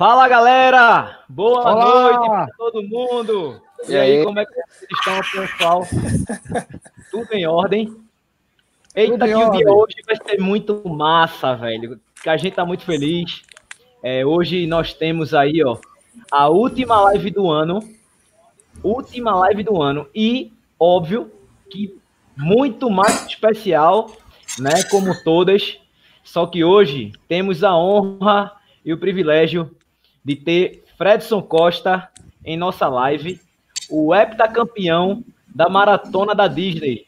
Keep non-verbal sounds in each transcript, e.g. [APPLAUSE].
Fala galera! Boa Olá. noite para todo mundo! E, e aí, aí, como é que vocês estão, pessoal? [LAUGHS] Tudo em ordem? Eita, que o dia hoje vai ser muito massa, velho. Que a gente tá muito feliz. É, hoje nós temos aí, ó, a última live do ano. Última live do ano. E, óbvio, que muito mais especial, né? Como todas. Só que hoje temos a honra e o privilégio de ter Fredson Costa em nossa live, o heptacampeão da maratona da Disney.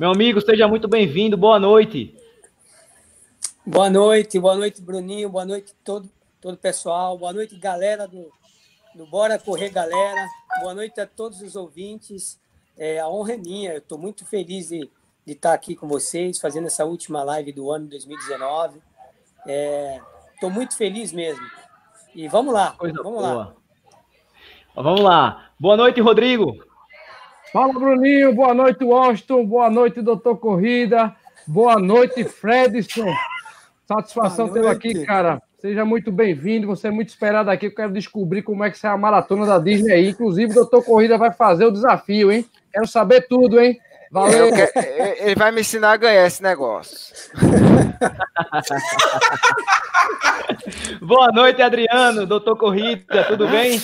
Meu amigo, seja muito bem-vindo, boa noite. Boa noite, boa noite, Bruninho, boa noite todo todo o pessoal, boa noite, galera do, do Bora Correr Galera, boa noite a todos os ouvintes. É, a honra é minha, eu estou muito feliz de, de estar aqui com vocês, fazendo essa última live do ano 2019. Estou é, muito feliz mesmo. E vamos lá, Coisa vamos boa. lá. Vamos lá. Boa noite, Rodrigo. Fala, Bruninho. Boa noite, Washington. Boa noite, doutor Corrida. Boa noite, Fredson. Satisfação tê-lo aqui, cara. Seja muito bem-vindo. Você é muito esperado aqui. Eu quero descobrir como é que é a maratona da Disney aí. Inclusive, o doutor Corrida vai fazer o desafio, hein? Quero saber tudo, hein? Valeu. Quero... Ele vai me ensinar a ganhar esse negócio. [LAUGHS] Boa noite, Adriano, doutor Corrida, tudo bem?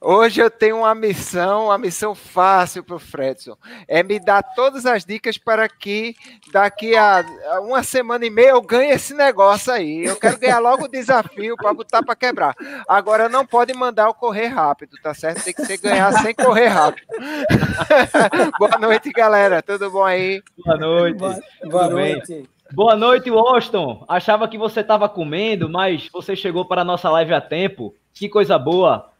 Hoje eu tenho uma missão, uma missão fácil para o Fredson. É me dar todas as dicas para que daqui a uma semana e meia eu ganhe esse negócio aí. Eu quero ganhar logo o desafio para botar para quebrar. Agora não pode mandar eu correr rápido, tá certo? Tem que ser ganhar sem correr rápido. [LAUGHS] Boa noite, galera. Tudo bom aí? Boa noite. Boa, boa noite. Bem? Boa noite, Washington. Achava que você estava comendo, mas você chegou para a nossa live a tempo. Que coisa boa.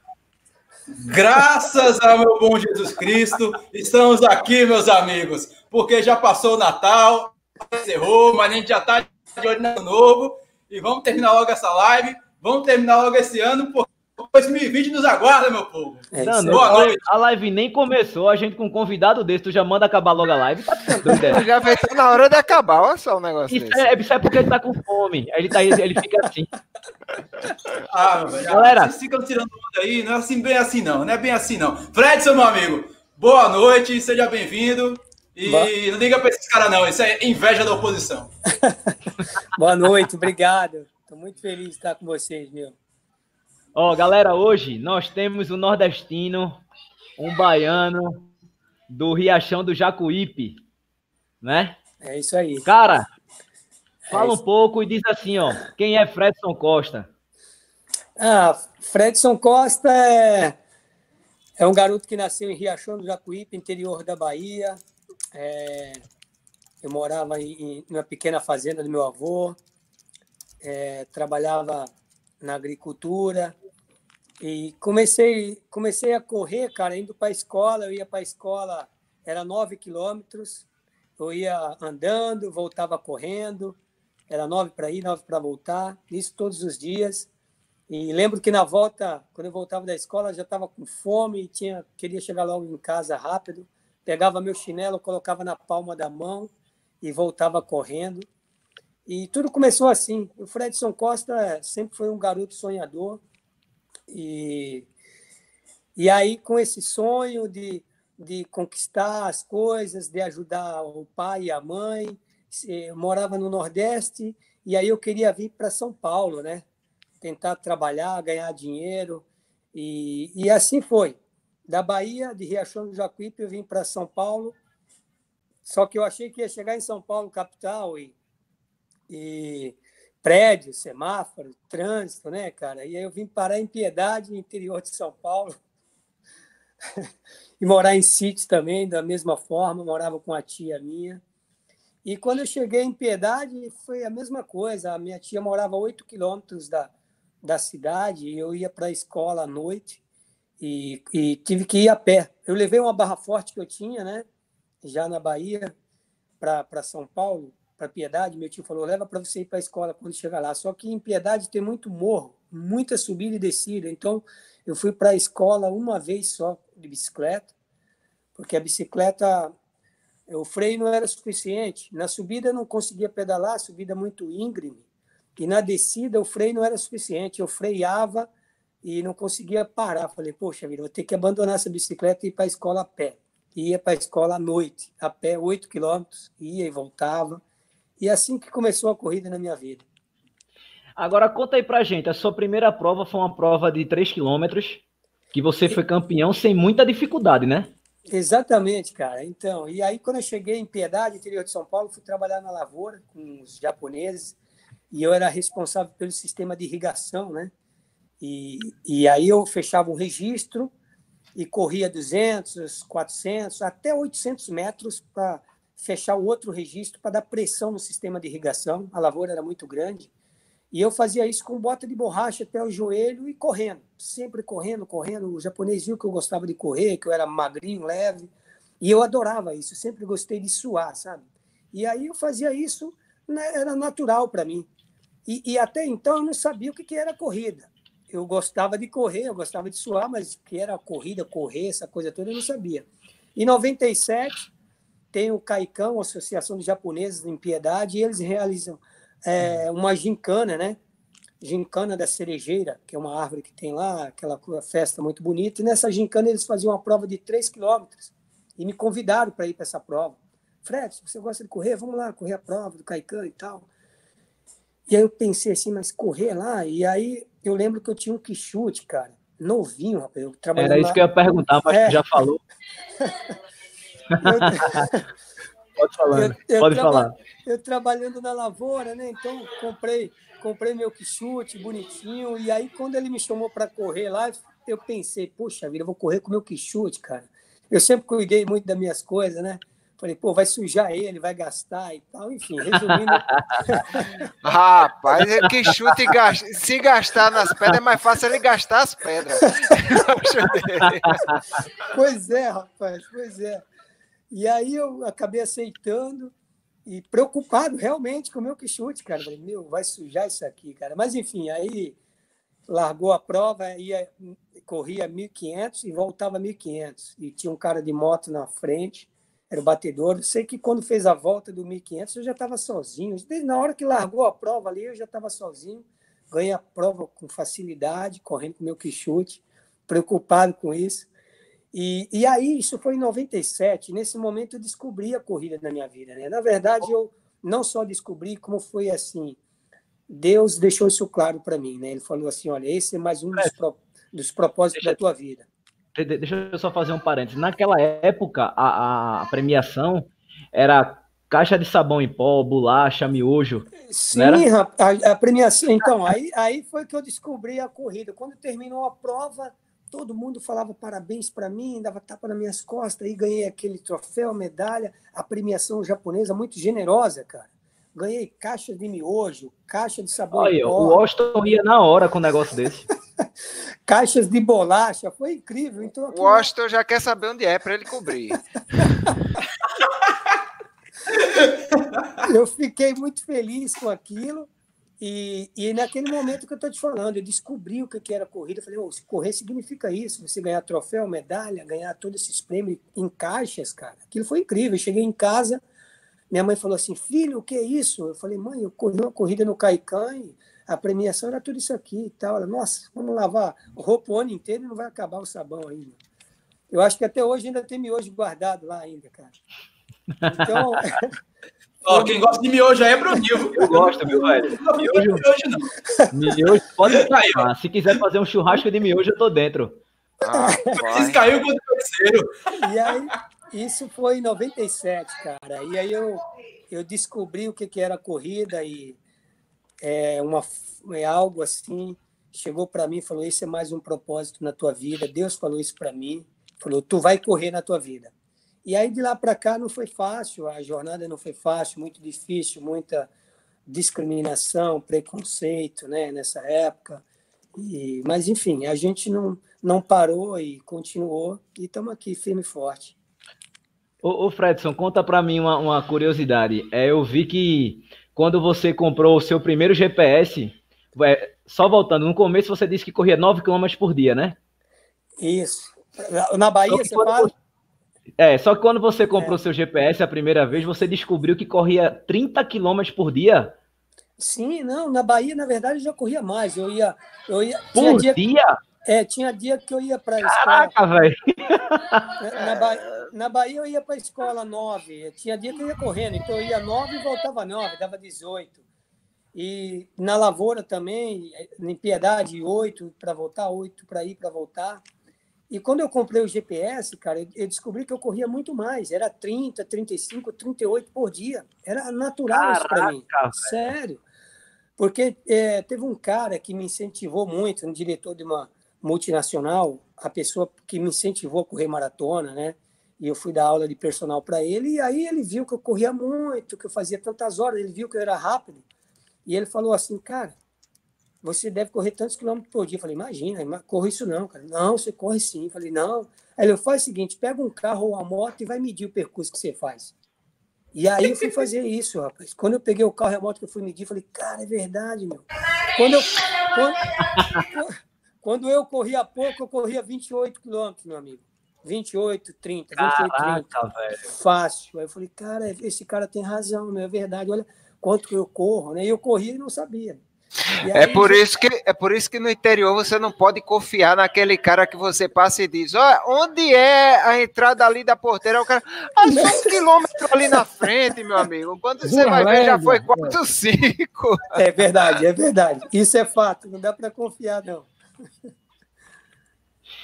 Graças ao meu bom Jesus Cristo, estamos aqui, meus amigos, porque já passou o Natal, encerrou, mas a gente já está de olho no novo e vamos terminar logo essa live, vamos terminar logo esse ano, porque 2020 nos aguarda, meu povo. É Boa noite. A live nem começou, a gente com um convidado desse, tu já manda acabar logo a live. Tá [LAUGHS] já vai estar na hora de acabar, olha só o negócio isso desse. É, isso é porque ele tá com fome, ele, tá, ele fica assim. Ah, velho, Galera, vocês ficam tirando onda aí, não é assim, bem assim não, não é bem assim não. Fredson, meu amigo, boa noite, seja bem-vindo. E boa. não liga para esses caras não, isso é inveja da oposição. [LAUGHS] boa noite, obrigado. Estou muito feliz de estar com vocês, meu. Ó, galera, hoje nós temos um nordestino, um baiano do Riachão do Jacuípe, né? É isso aí. Cara, é fala um pouco e diz assim, ó, quem é Fredson Costa? Ah, Fredson Costa é, é um garoto que nasceu em Riachão do Jacuípe, interior da Bahia. É, eu morava em, em uma pequena fazenda do meu avô, é, trabalhava na agricultura, e comecei, comecei a correr, cara, indo para a escola. Eu ia para a escola, era nove quilômetros. Eu ia andando, voltava correndo. Era nove para ir, nove para voltar. Isso todos os dias. E lembro que na volta, quando eu voltava da escola, já estava com fome e tinha, queria chegar logo em casa rápido. Pegava meu chinelo, colocava na palma da mão e voltava correndo. E tudo começou assim. O Fredson Costa sempre foi um garoto sonhador e, e aí, com esse sonho de, de conquistar as coisas, de ajudar o pai e a mãe, eu morava no Nordeste e aí eu queria vir para São Paulo, né? Tentar trabalhar, ganhar dinheiro. E, e assim foi. Da Bahia, de Riachão do Jacuípe, eu vim para São Paulo. Só que eu achei que ia chegar em São Paulo, capital, e, e prédio, semáforo, trânsito, né, cara? E aí eu vim parar em Piedade, interior de São Paulo, [LAUGHS] e morar em sítio também, da mesma forma, morava com a tia minha. E quando eu cheguei em Piedade, foi a mesma coisa. A minha tia morava a 8 quilômetros da, da cidade, e eu ia para a escola à noite e, e tive que ir a pé. Eu levei uma barra forte que eu tinha, né, já na Bahia, para São Paulo, para Piedade, meu tio falou: leva para você ir para a escola quando chegar lá. Só que em Piedade tem muito morro, muita subida e descida. Então eu fui para a escola uma vez só de bicicleta, porque a bicicleta, o freio não era suficiente. Na subida eu não conseguia pedalar, subida muito íngreme. E na descida o freio não era suficiente. Eu freava e não conseguia parar. Falei, poxa vida, vou ter que abandonar essa bicicleta e ir para a escola a pé. Ia para a escola à noite, a pé, 8 quilômetros, ia e voltava. E assim que começou a corrida na minha vida. Agora conta aí pra gente, a sua primeira prova foi uma prova de 3 quilômetros, que você foi campeão sem muita dificuldade, né? Exatamente, cara. Então, e aí quando eu cheguei em Piedade, interior de São Paulo, fui trabalhar na lavoura com os japoneses e eu era responsável pelo sistema de irrigação, né? E, e aí eu fechava um registro e corria 200, 400, até 800 metros para fechar o outro registro para dar pressão no sistema de irrigação. A lavoura era muito grande. E eu fazia isso com bota de borracha até o joelho e correndo, sempre correndo, correndo. O japonês viu que eu gostava de correr, que eu era magrinho, leve, e eu adorava isso, sempre gostei de suar, sabe? E aí eu fazia isso, né, era natural para mim. E, e, até então eu não sabia o que, que era corrida. Eu gostava de correr, eu gostava de suar, mas o que era corrida, correr, essa coisa toda, eu não sabia. Em 97, tem o Caicão, Associação de Japoneses em Piedade, e eles realizam é, uma gincana, né? Gincana da cerejeira, que é uma árvore que tem lá, aquela festa muito bonita. E nessa gincana eles faziam uma prova de 3 quilômetros e me convidaram para ir para essa prova. Fred, se você gosta de correr, vamos lá correr a prova do Caicã e tal. E aí eu pensei assim, mas correr lá? E aí eu lembro que eu tinha um quichute, cara, novinho, rapaz. Eu Era isso que eu ia perguntar, mas é. já falou. [LAUGHS] [LAUGHS] pode falar, eu, eu pode traba... falar. Eu trabalhando na lavoura, né? Então comprei, comprei meu quichute bonitinho. E aí quando ele me chamou para correr lá, eu pensei, poxa vida, eu vou correr com meu quichute, cara. Eu sempre cuidei muito das minhas coisas, né? Falei, pô, vai sujar ele, vai gastar e tal. Enfim, resumindo. [LAUGHS] [LAUGHS] rapaz, é que chute gasta. Se gastar nas pedras, é mais fácil ele gastar as pedras. pois é, rapaz, pois é. E aí eu acabei aceitando e preocupado realmente com o meu quichute, cara. Falei, meu, vai sujar isso aqui, cara. Mas enfim, aí largou a prova, ia, corria 1.500 e voltava 1.500. E tinha um cara de moto na frente era o batedor. Eu sei que quando fez a volta do 1500 eu já estava sozinho. Desde na hora que largou a prova ali, eu já estava sozinho. Ganhei a prova com facilidade, correndo com meu quichute, preocupado com isso. E, e aí, isso foi em 97. Nesse momento, eu descobri a corrida na minha vida. Né? Na verdade, eu não só descobri, como foi assim. Deus deixou isso claro para mim. Né? Ele falou assim: olha, esse é mais um dos, pro, dos propósitos da tua vida. Deixa eu só fazer um parênteses. Naquela época, a, a premiação era caixa de sabão em pó, bolacha, miojo. Sim, a, a, premiação. Então, aí, aí foi que eu descobri a corrida. Quando terminou a prova, todo mundo falava parabéns para mim, dava tapa nas minhas costas, e ganhei aquele troféu, medalha, a premiação japonesa muito generosa, cara. Ganhei caixa de miojo, caixa de sabão. Olha, o Washington ia na hora com um negócio desse. [LAUGHS] Caixas de bolacha, foi incrível. Então, aqui... O Washington já quer saber onde é para ele cobrir. [LAUGHS] eu fiquei muito feliz com aquilo. E, e naquele momento que eu estou te falando, eu descobri o que era corrida. Falei, oh, correr significa isso, você ganhar troféu, medalha, ganhar todos esses prêmios em caixas, cara. Aquilo foi incrível. Eu cheguei em casa, minha mãe falou assim, filho, o que é isso? Eu falei, mãe, eu corri uma corrida no Caicã a premiação era tudo isso aqui e tal. Ela, Nossa, vamos lavar roupa o ano inteiro e não vai acabar o sabão ainda. Eu acho que até hoje ainda tem miojo guardado lá ainda, cara. Então. [LAUGHS] Ó, quem gosta de miojo aí é Bruninho. Eu gosto, meu velho. Miojo, miojo não. Miojo pode cair. Se quiser fazer um churrasco de miojo, eu tô dentro. Ah, caiu com o terceiro. E aí, isso foi em 97, cara. E aí eu, eu descobri o que, que era corrida e é, uma, é algo assim. Chegou para mim e falou: Esse é mais um propósito na tua vida. Deus falou isso para mim. Falou: Tu vai correr na tua vida. E aí de lá para cá não foi fácil, a jornada não foi fácil, muito difícil, muita discriminação, preconceito né, nessa época. E, mas, enfim, a gente não, não parou e continuou e estamos aqui firme e forte. Ô, ô Fredson, conta para mim uma, uma curiosidade. É, eu vi que quando você comprou o seu primeiro GPS, é, só voltando, no começo você disse que corria 9 km por dia, né? Isso. Na Bahia, você fala? É, só que quando você comprou é. seu GPS a primeira vez, você descobriu que corria 30 km por dia? Sim, não, na Bahia, na verdade, eu já corria mais. Eu ia. Eu ia por dia? dia? É, tinha dia que eu ia para a escola. Caraca, velho! Na, ba... na Bahia eu ia para a escola nove. Tinha dia que eu ia correndo, então eu ia nove e voltava nove, dava 18. E na lavoura também, em Piedade, oito para voltar, oito para ir para voltar. E quando eu comprei o GPS, cara, eu descobri que eu corria muito mais. Era 30, 35, 38 por dia. Era natural Caraca, isso para mim. Véio. Sério. Porque é, teve um cara que me incentivou muito, um diretor de uma multinacional, a pessoa que me incentivou a correr maratona, né? E eu fui dar aula de personal para ele, e aí ele viu que eu corria muito, que eu fazia tantas horas, ele viu que eu era rápido. E ele falou assim, cara, você deve correr tantos quilômetros por dia. Eu falei, imagina, corre isso não, cara. Não, você corre sim. Eu falei, não. Aí ele faz o seguinte, pega um carro ou uma moto e vai medir o percurso que você faz. E aí eu fui fazer isso, rapaz. Quando eu peguei o carro e a moto que eu fui medir, eu falei, cara, é verdade, meu. Quando eu, quando, [LAUGHS] quando eu corria pouco, eu corria 28 quilômetros, meu amigo. 28, 30, 28, Caraca, 30. Velho. Fácil. Aí eu falei, cara, esse cara tem razão, meu, é verdade. Olha quanto que eu corro, né? E eu corria e não sabia. É por, isso que, é por isso que no interior você não pode confiar naquele cara que você passa e diz: Olha, onde é a entrada ali da porteira? O cara, ah, só um [LAUGHS] quilômetro ali na frente, meu amigo. Quando você vai ver, já foi 4, 5. [LAUGHS] É verdade, é verdade. Isso é fato, não dá para confiar, não.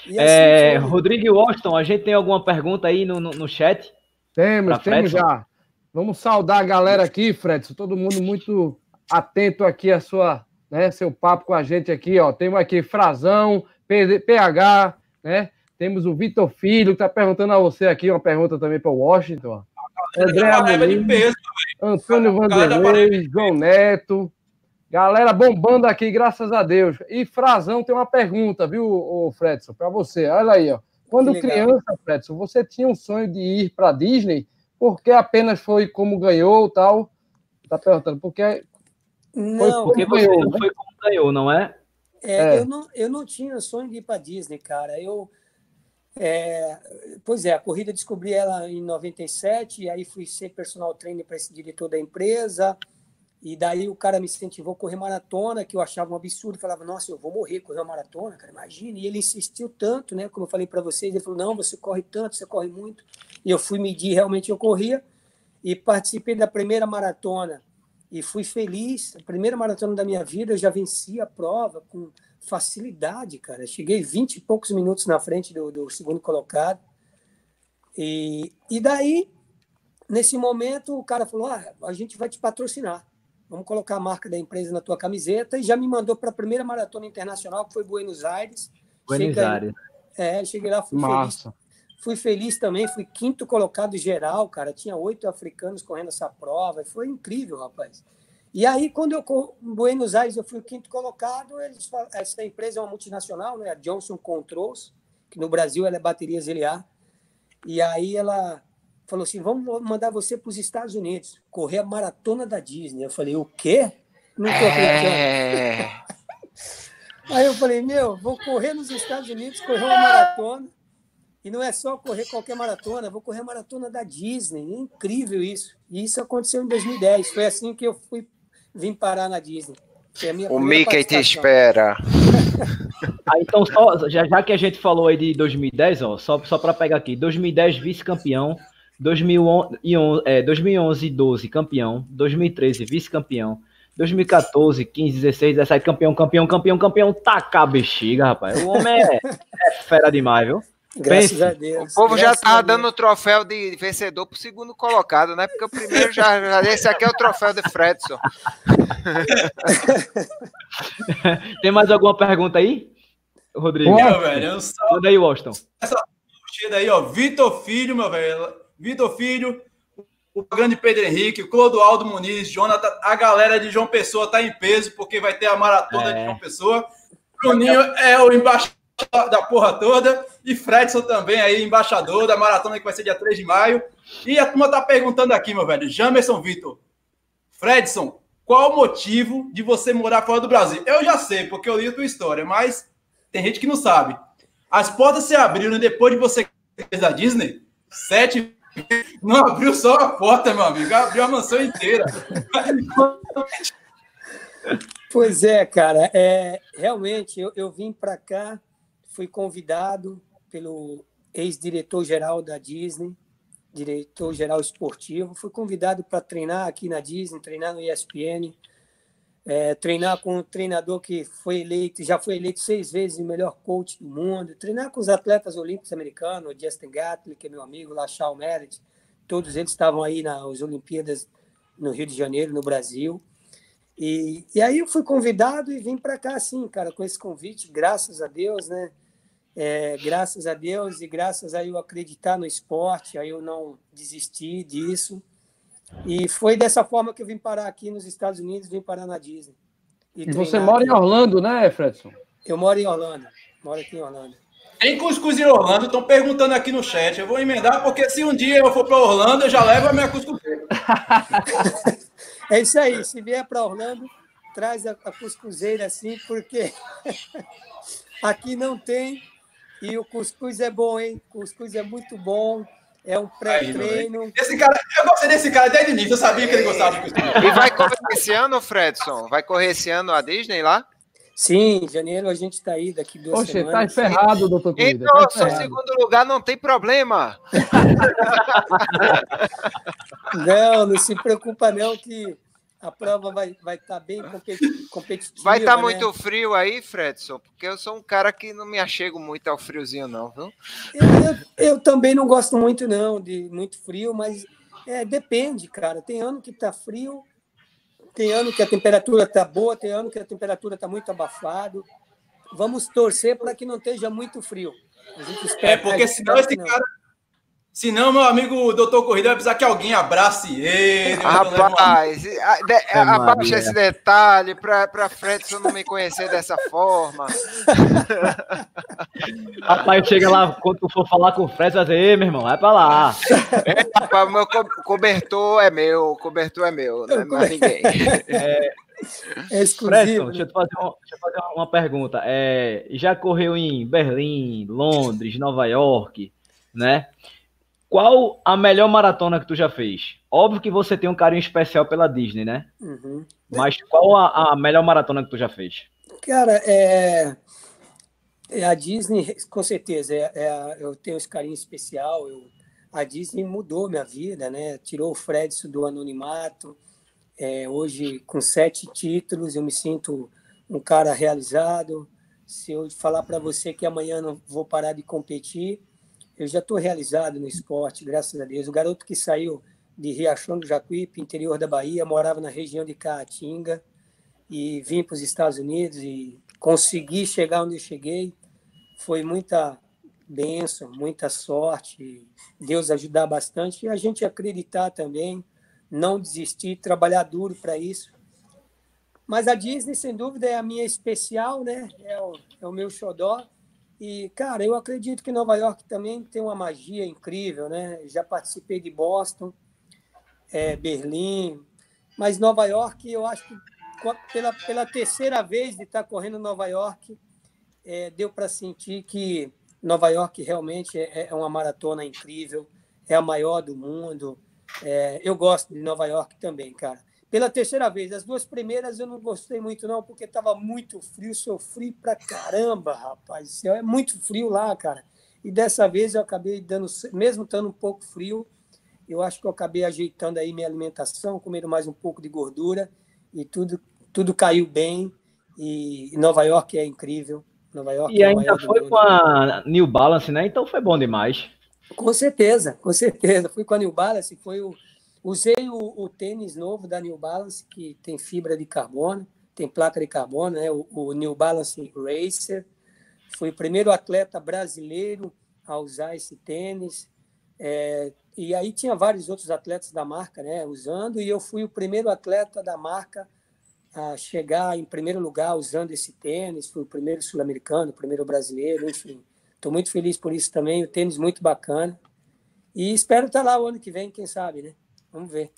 Assim, é, Rodrigo Washington, a gente tem alguma pergunta aí no, no, no chat? Temos, temos já. Vamos saudar a galera aqui, Fred. Todo mundo muito atento aqui a sua, né, seu papo com a gente aqui, ó. Temos aqui Frazão, PH, né? Temos o Vitor Filho, que está perguntando a você aqui, uma pergunta também para o Washington. Ó. André Amorim, Antônio Vanderlei, João Neto. Galera bombando aqui, graças a Deus. E Frazão tem uma pergunta, viu, o Fredson, para você. Olha aí, ó. Quando criança, Fredson, você tinha um sonho de ir para Disney? Porque apenas foi como ganhou tal? Tá perguntando, porque não, porque você ganhou, não né? foi como ganhou, não é? É, é? Eu, não, eu não tinha sonho de ir para Disney, cara. Eu, é, pois é, a corrida descobri ela em 97, e aí fui ser personal trainer para esse diretor da empresa. E daí o cara me incentivou a correr maratona, que eu achava um absurdo. Falava, nossa, eu vou morrer correr uma maratona, cara, imagina. E ele insistiu tanto, né? Como eu falei para vocês, ele falou, não, você corre tanto, você corre muito. E eu fui medir, realmente eu corria. E participei da primeira maratona e fui feliz. A primeira maratona da minha vida, eu já venci a prova com facilidade, cara. Cheguei 20 e poucos minutos na frente do, do segundo colocado. E, e daí, nesse momento, o cara falou: ah, a gente vai te patrocinar. Vamos colocar a marca da empresa na tua camiseta. E já me mandou para a primeira maratona internacional, que foi Buenos Aires. Buenos cheguei, Aires. É, cheguei lá, fui Massa. feliz. Fui feliz também, fui quinto colocado geral, cara. Tinha oito africanos correndo essa prova. Foi incrível, rapaz. E aí, quando eu em Buenos Aires eu fui quinto colocado, eles, essa empresa é uma multinacional, né? A Johnson Controls, que no Brasil ela é baterias LA. E aí ela falou assim: vamos mandar você para os Estados Unidos, correr a maratona da Disney. Eu falei: o quê? Não tô acreditando. É... [LAUGHS] aí eu falei: meu, vou correr nos Estados Unidos, correr uma maratona. E não é só correr qualquer maratona, vou correr a maratona da Disney. É incrível isso. E isso aconteceu em 2010. Foi assim que eu fui vim parar na Disney. o Mickey te espera. [LAUGHS] ah, então, só, já, já que a gente falou aí de 2010, ó, só, só para pegar aqui: 2010 vice-campeão, 2011, é, 2011 12 campeão, 2013 vice-campeão, 2014, 15, 16, 17 campeão, campeão, campeão, campeão, taca a bexiga, rapaz. O homem é, é fera demais, viu? Graças Pense. a Deus. O povo já tá dando o troféu de vencedor pro segundo colocado, né? Porque o primeiro já, já esse aqui é o troféu de Fredson. [LAUGHS] Tem mais alguma pergunta aí, Rodrigo? Meu velho, eu só... Manda aí, Washington. Essa curtida aí, ó, Vitor Filho, meu velho, Vitor Filho, o grande Pedro Henrique, o Clodoaldo Muniz, Jonathan, a galera de João Pessoa tá em peso porque vai ter a maratona é. de João Pessoa. Bruninho é o embaixador da porra toda. E Fredson também aí, embaixador da maratona que vai ser dia 3 de maio. E a turma tá perguntando aqui, meu velho, Jamerson Vitor. Fredson, qual o motivo de você morar fora do Brasil? Eu já sei, porque eu li a tua história, mas tem gente que não sabe. As portas se abriram depois de você da Disney? Sete não abriu só a porta, meu amigo, abriu a mansão inteira. Pois é, cara. É, realmente, eu, eu vim para cá fui convidado pelo ex-diretor-geral da Disney, diretor-geral esportivo, fui convidado para treinar aqui na Disney, treinar no ESPN, é, treinar com um treinador que foi eleito, já foi eleito seis vezes o melhor coach do mundo, treinar com os atletas olímpicos americanos, o Justin Gatlin, que é meu amigo, Lachal Meredith, todos eles estavam aí nas Olimpíadas no Rio de Janeiro, no Brasil. E, e aí eu fui convidado e vim para cá, assim, cara, com esse convite, graças a Deus, né? É, graças a Deus e graças a eu acreditar no esporte, aí eu não desisti disso. E foi dessa forma que eu vim parar aqui nos Estados Unidos, vim parar na Disney. E, e você mora aqui. em Orlando, né, Fredson? Eu moro em Orlando, moro aqui em Orlando. Tem cuscuz em Orlando, estão perguntando aqui no chat. Eu vou emendar, porque se um dia eu for para Orlando, eu já levo a minha cuscuzeira. [LAUGHS] é isso aí, se vier para Orlando, traz a, a cuscuzeira assim, porque [LAUGHS] aqui não tem. E o cuscuz é bom, hein? O cuscuz é muito bom. É um pré-treino. Esse cara, eu gostei desse cara desde o início, eu sabia que ele gostava de cuscuz. E vai correr esse ano, Fredson? Vai correr esse ano a Disney lá? Sim, em janeiro a gente está aí, daqui duas Poxa, semanas. Poxa, tá ferrado, doutor Corrida. Então, tá segundo lugar não tem problema. [LAUGHS] não, não se preocupa não que a prova vai estar vai tá bem competitiva. Vai estar tá né? muito frio aí, Fredson? Porque eu sou um cara que não me achego muito ao friozinho, não, viu? Eu, eu também não gosto muito, não, de muito frio, mas é, depende, cara. Tem ano que está frio, tem ano que a temperatura está boa, tem ano que a temperatura está muito abafado. Vamos torcer para que não esteja muito frio. é, porque senão esse cara Senão, meu amigo doutor Corrida vai precisar que alguém abrace ele. [LAUGHS] Rapaz, é abaixa esse detalhe para Fredson não me conhecer dessa forma. [LAUGHS] rapaz, chega lá, quando tu for falar com o Fred, vai dizer, meu irmão, vai para lá. [LAUGHS] É, rapaz, meu co cobertor é meu, o cobertor é meu, não é mais ninguém. É, é exclusivo. Fredson, deixa eu, fazer uma, deixa eu fazer uma pergunta. É, já correu em Berlim, Londres, Nova York, né? Qual a melhor maratona que tu já fez? Óbvio que você tem um carinho especial pela Disney, né? Uhum. Mas qual a, a, melhor maratona que tu já fez? Cara, é, é a Disney, com certeza. É, é, eu tenho esse carinho especial. Eu, a Disney mudou minha vida, né? Tirou o Fredson do anonimato. É, hoje, com sete títulos, eu me sinto um cara realizado. Se eu falar para você que amanhã não vou parar de competir, eu já estou realizado no esporte, graças a Deus. O garoto que saiu de Riachão do Jacuípe, interior da Bahia, morava na região de Caatinga e vim para os Estados Unidos e consegui chegar onde eu cheguei. Foi muita bênção, muita sorte, Deus ajudar bastante e a gente acreditar também, não desistir, trabalhar duro para isso. Mas a Disney, sem dúvida, é a minha especial, né? É o, é o meu xodó. E, cara, eu acredito que Nova York também tem uma magia incrível, né? Já participei de Boston, é, Berlim, mas Nova York, eu acho que pela, pela terceira vez de estar correndo Nova York, é, deu para sentir que Nova York realmente é, é, uma maratona incrível, é a maior do mundo. É, eu gosto de Nova York também, cara pela terceira vez. As duas primeiras eu não gostei muito, não, porque estava muito frio, sofri pra caramba, rapaz. É muito frio lá, cara. E dessa vez eu acabei dando, mesmo estando um pouco frio, eu acho que eu acabei ajeitando aí minha alimentação, comendo mais um pouco de gordura e tudo, tudo caiu bem. E Nova York é incrível. Nova York e é ainda foi com a New Balance, né? Então foi bom demais. Com certeza, com certeza. Fui com a New Balance, foi o Usei o, o, tênis novo da New Balance, que tem fibra de carbono, tem placa de carbono, né? o, o New Balance Racer. Fui o primeiro atleta brasileiro a usar esse tênis. É, e aí tinha vários outros atletas da marca né, usando, e eu fui o primeiro atleta da marca a chegar em primeiro lugar usando esse tênis. Fui o primeiro sul-americano, o primeiro brasileiro, enfim. Estou muito feliz por isso também. O tênis muito bacana. E espero estar lá o ano que vem, quem sabe, né? Vamos ver.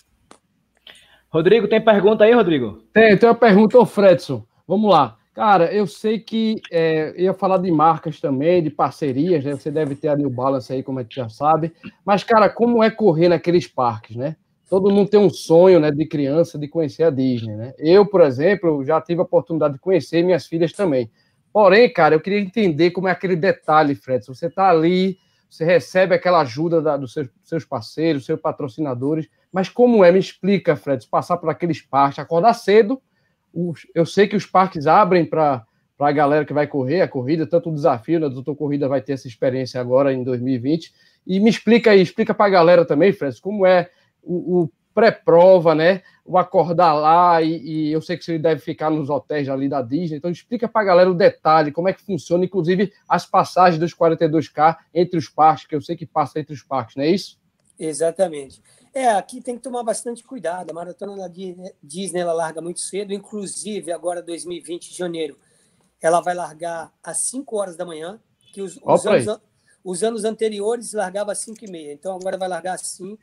Rodrigo, tem pergunta aí, Rodrigo? Tem, tem uma pergunta, ô Fredson. Vamos lá. Cara, eu sei que é, ia falar de marcas também, de parcerias, né? Você deve ter a New Balance aí, como a gente já sabe. Mas, cara, como é correr naqueles parques, né? Todo mundo tem um sonho, né, de criança, de conhecer a Disney, né? Eu, por exemplo, já tive a oportunidade de conhecer minhas filhas também. Porém, cara, eu queria entender como é aquele detalhe, Fred. Se você está ali, você recebe aquela ajuda da, dos seus, seus parceiros, seus patrocinadores, mas como é? Me explica, Fred, passar por aqueles parques, acordar cedo. eu sei que os parques abrem para a galera que vai correr a corrida, tanto o desafio, né? Doutor Corrida vai ter essa experiência agora em 2020. E me explica aí, explica para a galera também, Fred, como é o, o pré-prova, né? O acordar lá, e, e, eu sei que você deve ficar nos hotéis ali da Disney, então explica para a galera o detalhe, como é que funciona, inclusive as passagens dos 42K entre os parques, que eu sei que passa entre os parques, não é isso? Exatamente. É, aqui tem que tomar bastante cuidado. A maratona da Disney ela larga muito cedo, inclusive agora 2020, de janeiro, ela vai largar às 5 horas da manhã, que os, os, anos, os anos, anteriores largava às 5 e meia, então agora vai largar às 5.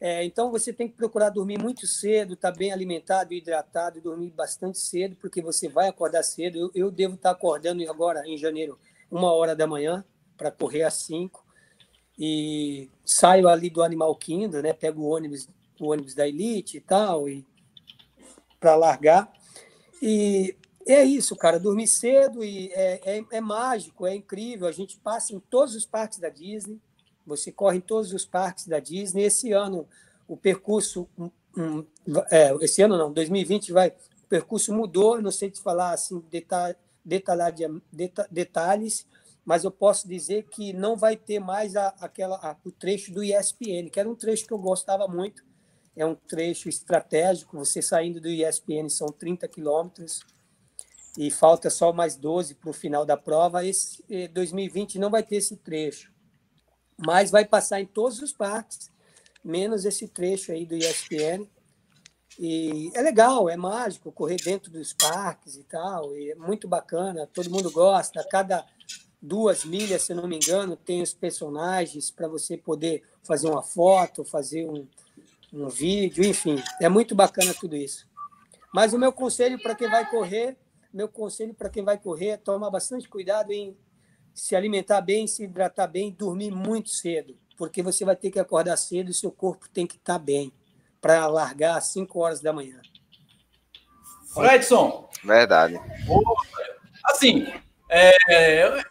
É, então você tem que procurar dormir muito cedo, estar tá bem alimentado, hidratado, dormir bastante cedo, porque você vai acordar cedo. Eu, eu devo estar tá acordando agora em janeiro, uma hora da manhã, para correr às cinco. E saio ali do Animal Kingdom, né? Pego o ônibus, o ônibus da Elite e tal, e para largar. E é isso, cara. Dormir cedo e é, é, é mágico, é incrível. A gente passa em todos os parques da Disney você corre em todos os parques da Disney. Esse ano, o percurso. Um, um, é, esse ano não, 2020 vai. O percurso mudou, não sei te falar assim, detalhe, detalhe, detalhes, mas eu posso dizer que não vai ter mais a, aquela, a, o trecho do ESPN, que era um trecho que eu gostava muito. É um trecho estratégico. Você saindo do ESPN são 30 quilômetros e falta só mais 12 para o final da prova. Esse 2020 não vai ter esse trecho mas vai passar em todos os parques, menos esse trecho aí do ESPN. E é legal, é mágico correr dentro dos parques e tal, e é muito bacana, todo mundo gosta. Cada duas milhas, se não me engano, tem os personagens para você poder fazer uma foto, fazer um, um vídeo, enfim, é muito bacana tudo isso. Mas o meu conselho para quem vai correr, meu conselho para quem vai correr é tomar bastante cuidado em se alimentar bem, se hidratar bem, dormir muito cedo, porque você vai ter que acordar cedo e seu corpo tem que estar bem para largar às 5 horas da manhã. Fredson. Verdade. Assim, é,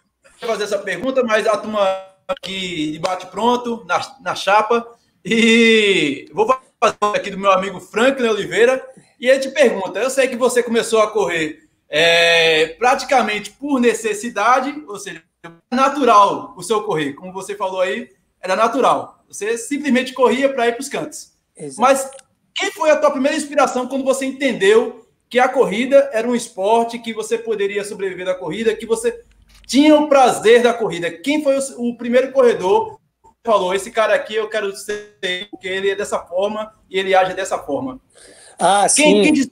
fazer essa pergunta, mas a turma aqui de bate pronto, na, na chapa, e vou fazer aqui do meu amigo Franklin Oliveira, e ele te pergunta, eu sei que você começou a correr é, praticamente por necessidade, ou seja, natural o seu correr. Como você falou aí, era natural. Você simplesmente corria para ir para os cantos. Exato. Mas quem foi a tua primeira inspiração quando você entendeu que a corrida era um esporte, que você poderia sobreviver da corrida, que você tinha o prazer da corrida? Quem foi o, o primeiro corredor falou, esse cara aqui eu quero ser, porque ele é dessa forma e ele age dessa forma? Ah, quem, sim. Quem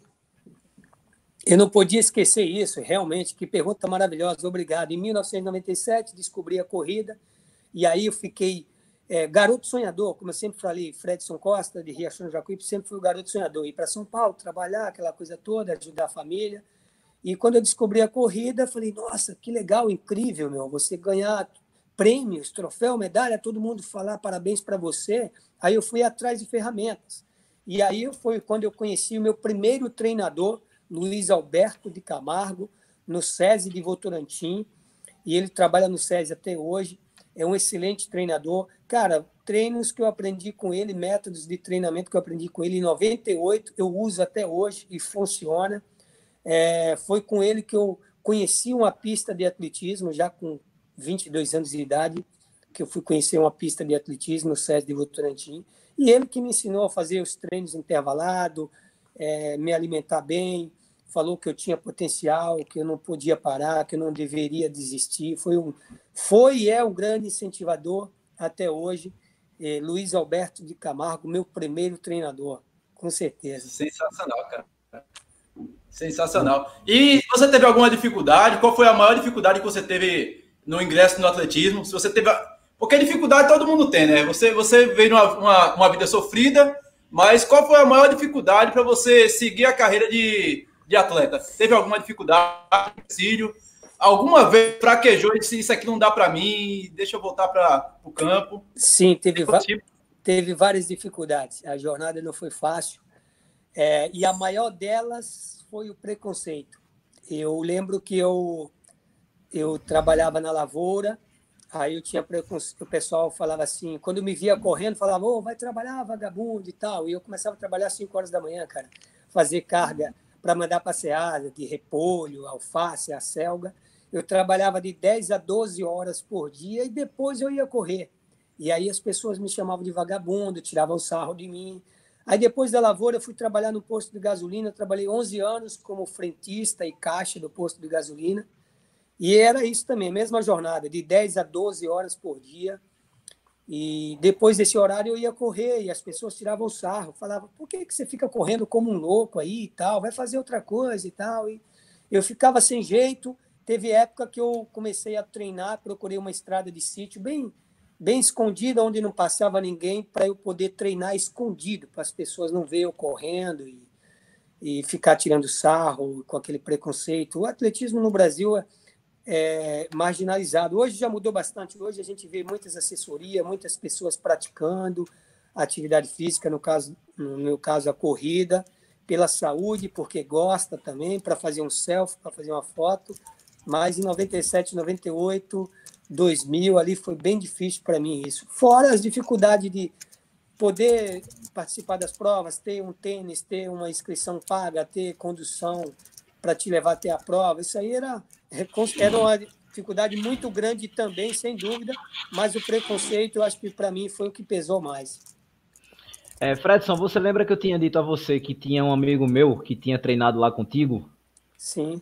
eu não podia esquecer isso, realmente. Que pergunta maravilhosa, obrigado. Em 1997, descobri a corrida, e aí eu fiquei é, garoto sonhador, como eu sempre falei, Fredson Costa, de Riachão Jacuípe, sempre fui o garoto sonhador. Ir para São Paulo, trabalhar, aquela coisa toda, ajudar a família. E quando eu descobri a corrida, falei, nossa, que legal, incrível, meu, você ganhar prêmios, troféu, medalha, todo mundo falar parabéns para você. Aí eu fui atrás de ferramentas. E aí foi quando eu conheci o meu primeiro treinador, Luiz Alberto de Camargo, no SESI de Votorantim, e ele trabalha no SESI até hoje. É um excelente treinador. Cara, treinos que eu aprendi com ele, métodos de treinamento que eu aprendi com ele em 98, eu uso até hoje e funciona. É, foi com ele que eu conheci uma pista de atletismo, já com 22 anos de idade, que eu fui conhecer uma pista de atletismo no SESI de Votorantim. E ele que me ensinou a fazer os treinos intervalados, é, me alimentar bem, falou que eu tinha potencial, que eu não podia parar, que eu não deveria desistir. Foi um, foi e é um grande incentivador até hoje. É, Luiz Alberto de Camargo, meu primeiro treinador, com certeza. Sensacional, cara. Sensacional. E você teve alguma dificuldade? Qual foi a maior dificuldade que você teve no ingresso no atletismo? Se você teve. Porque dificuldade todo mundo tem, né? Você, você veio uma, uma, uma vida sofrida, mas qual foi a maior dificuldade para você seguir a carreira de, de atleta? Teve alguma dificuldade, filho? Alguma vez fraquejou e disse: Isso aqui não dá para mim, deixa eu voltar para o campo? Sim, teve, tipo? teve várias dificuldades. A jornada não foi fácil. É, e a maior delas foi o preconceito. Eu lembro que eu eu trabalhava na lavoura, aí eu tinha o pessoal falava assim, quando me via correndo, falava, oh, vai trabalhar, vagabundo e tal. E eu começava a trabalhar às 5 horas da manhã, cara, fazer carga para mandar para seada de repolho, alface, a selga. Eu trabalhava de 10 a 12 horas por dia e depois eu ia correr. E aí as pessoas me chamavam de vagabundo, tiravam sarro de mim. Aí depois da lavoura eu fui trabalhar no posto de gasolina, trabalhei 11 anos como frentista e caixa do posto de gasolina. E era isso também, mesma jornada, de 10 a 12 horas por dia. E depois desse horário eu ia correr e as pessoas tiravam sarro, falavam: por que, que você fica correndo como um louco aí e tal? Vai fazer outra coisa e tal. E eu ficava sem jeito. Teve época que eu comecei a treinar, procurei uma estrada de sítio bem, bem escondida, onde não passava ninguém, para eu poder treinar escondido, para as pessoas não verem eu correndo e, e ficar tirando sarro com aquele preconceito. O atletismo no Brasil é é, marginalizado. Hoje já mudou bastante. Hoje a gente vê muitas assessorias, muitas pessoas praticando atividade física, no caso, no meu caso, a corrida, pela saúde, porque gosta também, para fazer um selfie, para fazer uma foto. Mas em 97, 98, 2000, ali foi bem difícil para mim isso. Fora as dificuldades de poder participar das provas, ter um tênis, ter uma inscrição paga, ter condução para te levar até a prova. Isso aí era, era uma dificuldade muito grande também, sem dúvida, mas o preconceito, eu acho que para mim foi o que pesou mais. É, Fredson, você lembra que eu tinha dito a você que tinha um amigo meu que tinha treinado lá contigo? Sim.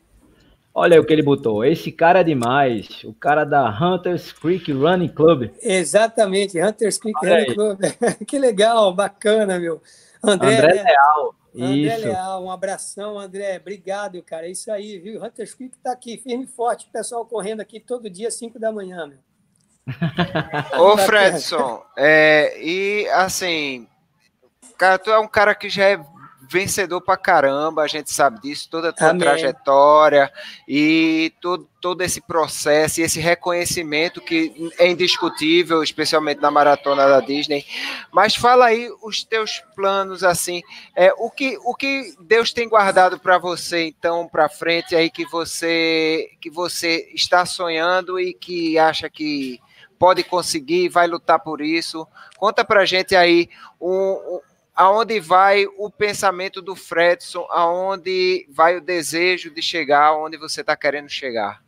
Olha aí o que ele botou. Esse cara é demais. O cara da Hunters Creek Running Club. Exatamente, Hunters Creek Olha Running aí. Club. [LAUGHS] que legal, bacana, meu. André, André né? Leal. André isso. Leal, um abração, André. Obrigado, cara. É isso aí, viu? Hunters Creek está aqui, firme e forte. O pessoal correndo aqui todo dia, 5 da manhã, meu. Ô, Fredson, é, e assim, cara, tu é um cara que já é vencedor pra caramba, a gente sabe disso, toda a tua Amém. trajetória e todo, todo esse processo e esse reconhecimento que é indiscutível, especialmente na maratona da Disney. Mas fala aí os teus planos assim, é o que o que Deus tem guardado para você então para frente aí que você que você está sonhando e que acha que pode conseguir, vai lutar por isso. Conta pra gente aí um, aonde vai o pensamento do Fredson, aonde vai o desejo de chegar, aonde você está querendo chegar.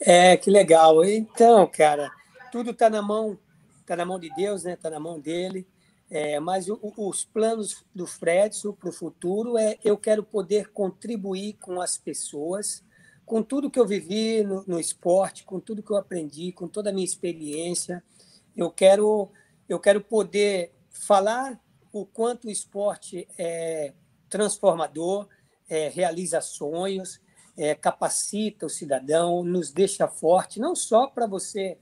É, que legal. Então, cara, tudo está na mão, está na mão de Deus, né? Está na mão dele. É, mas o, os planos do Fredson para o futuro é eu quero poder contribuir com as pessoas, com tudo que eu vivi no, no esporte, com tudo que eu aprendi, com toda a minha experiência. Eu quero eu quero poder falar o quanto o esporte é transformador, é, realiza sonhos, é, capacita o cidadão, nos deixa forte, não só para você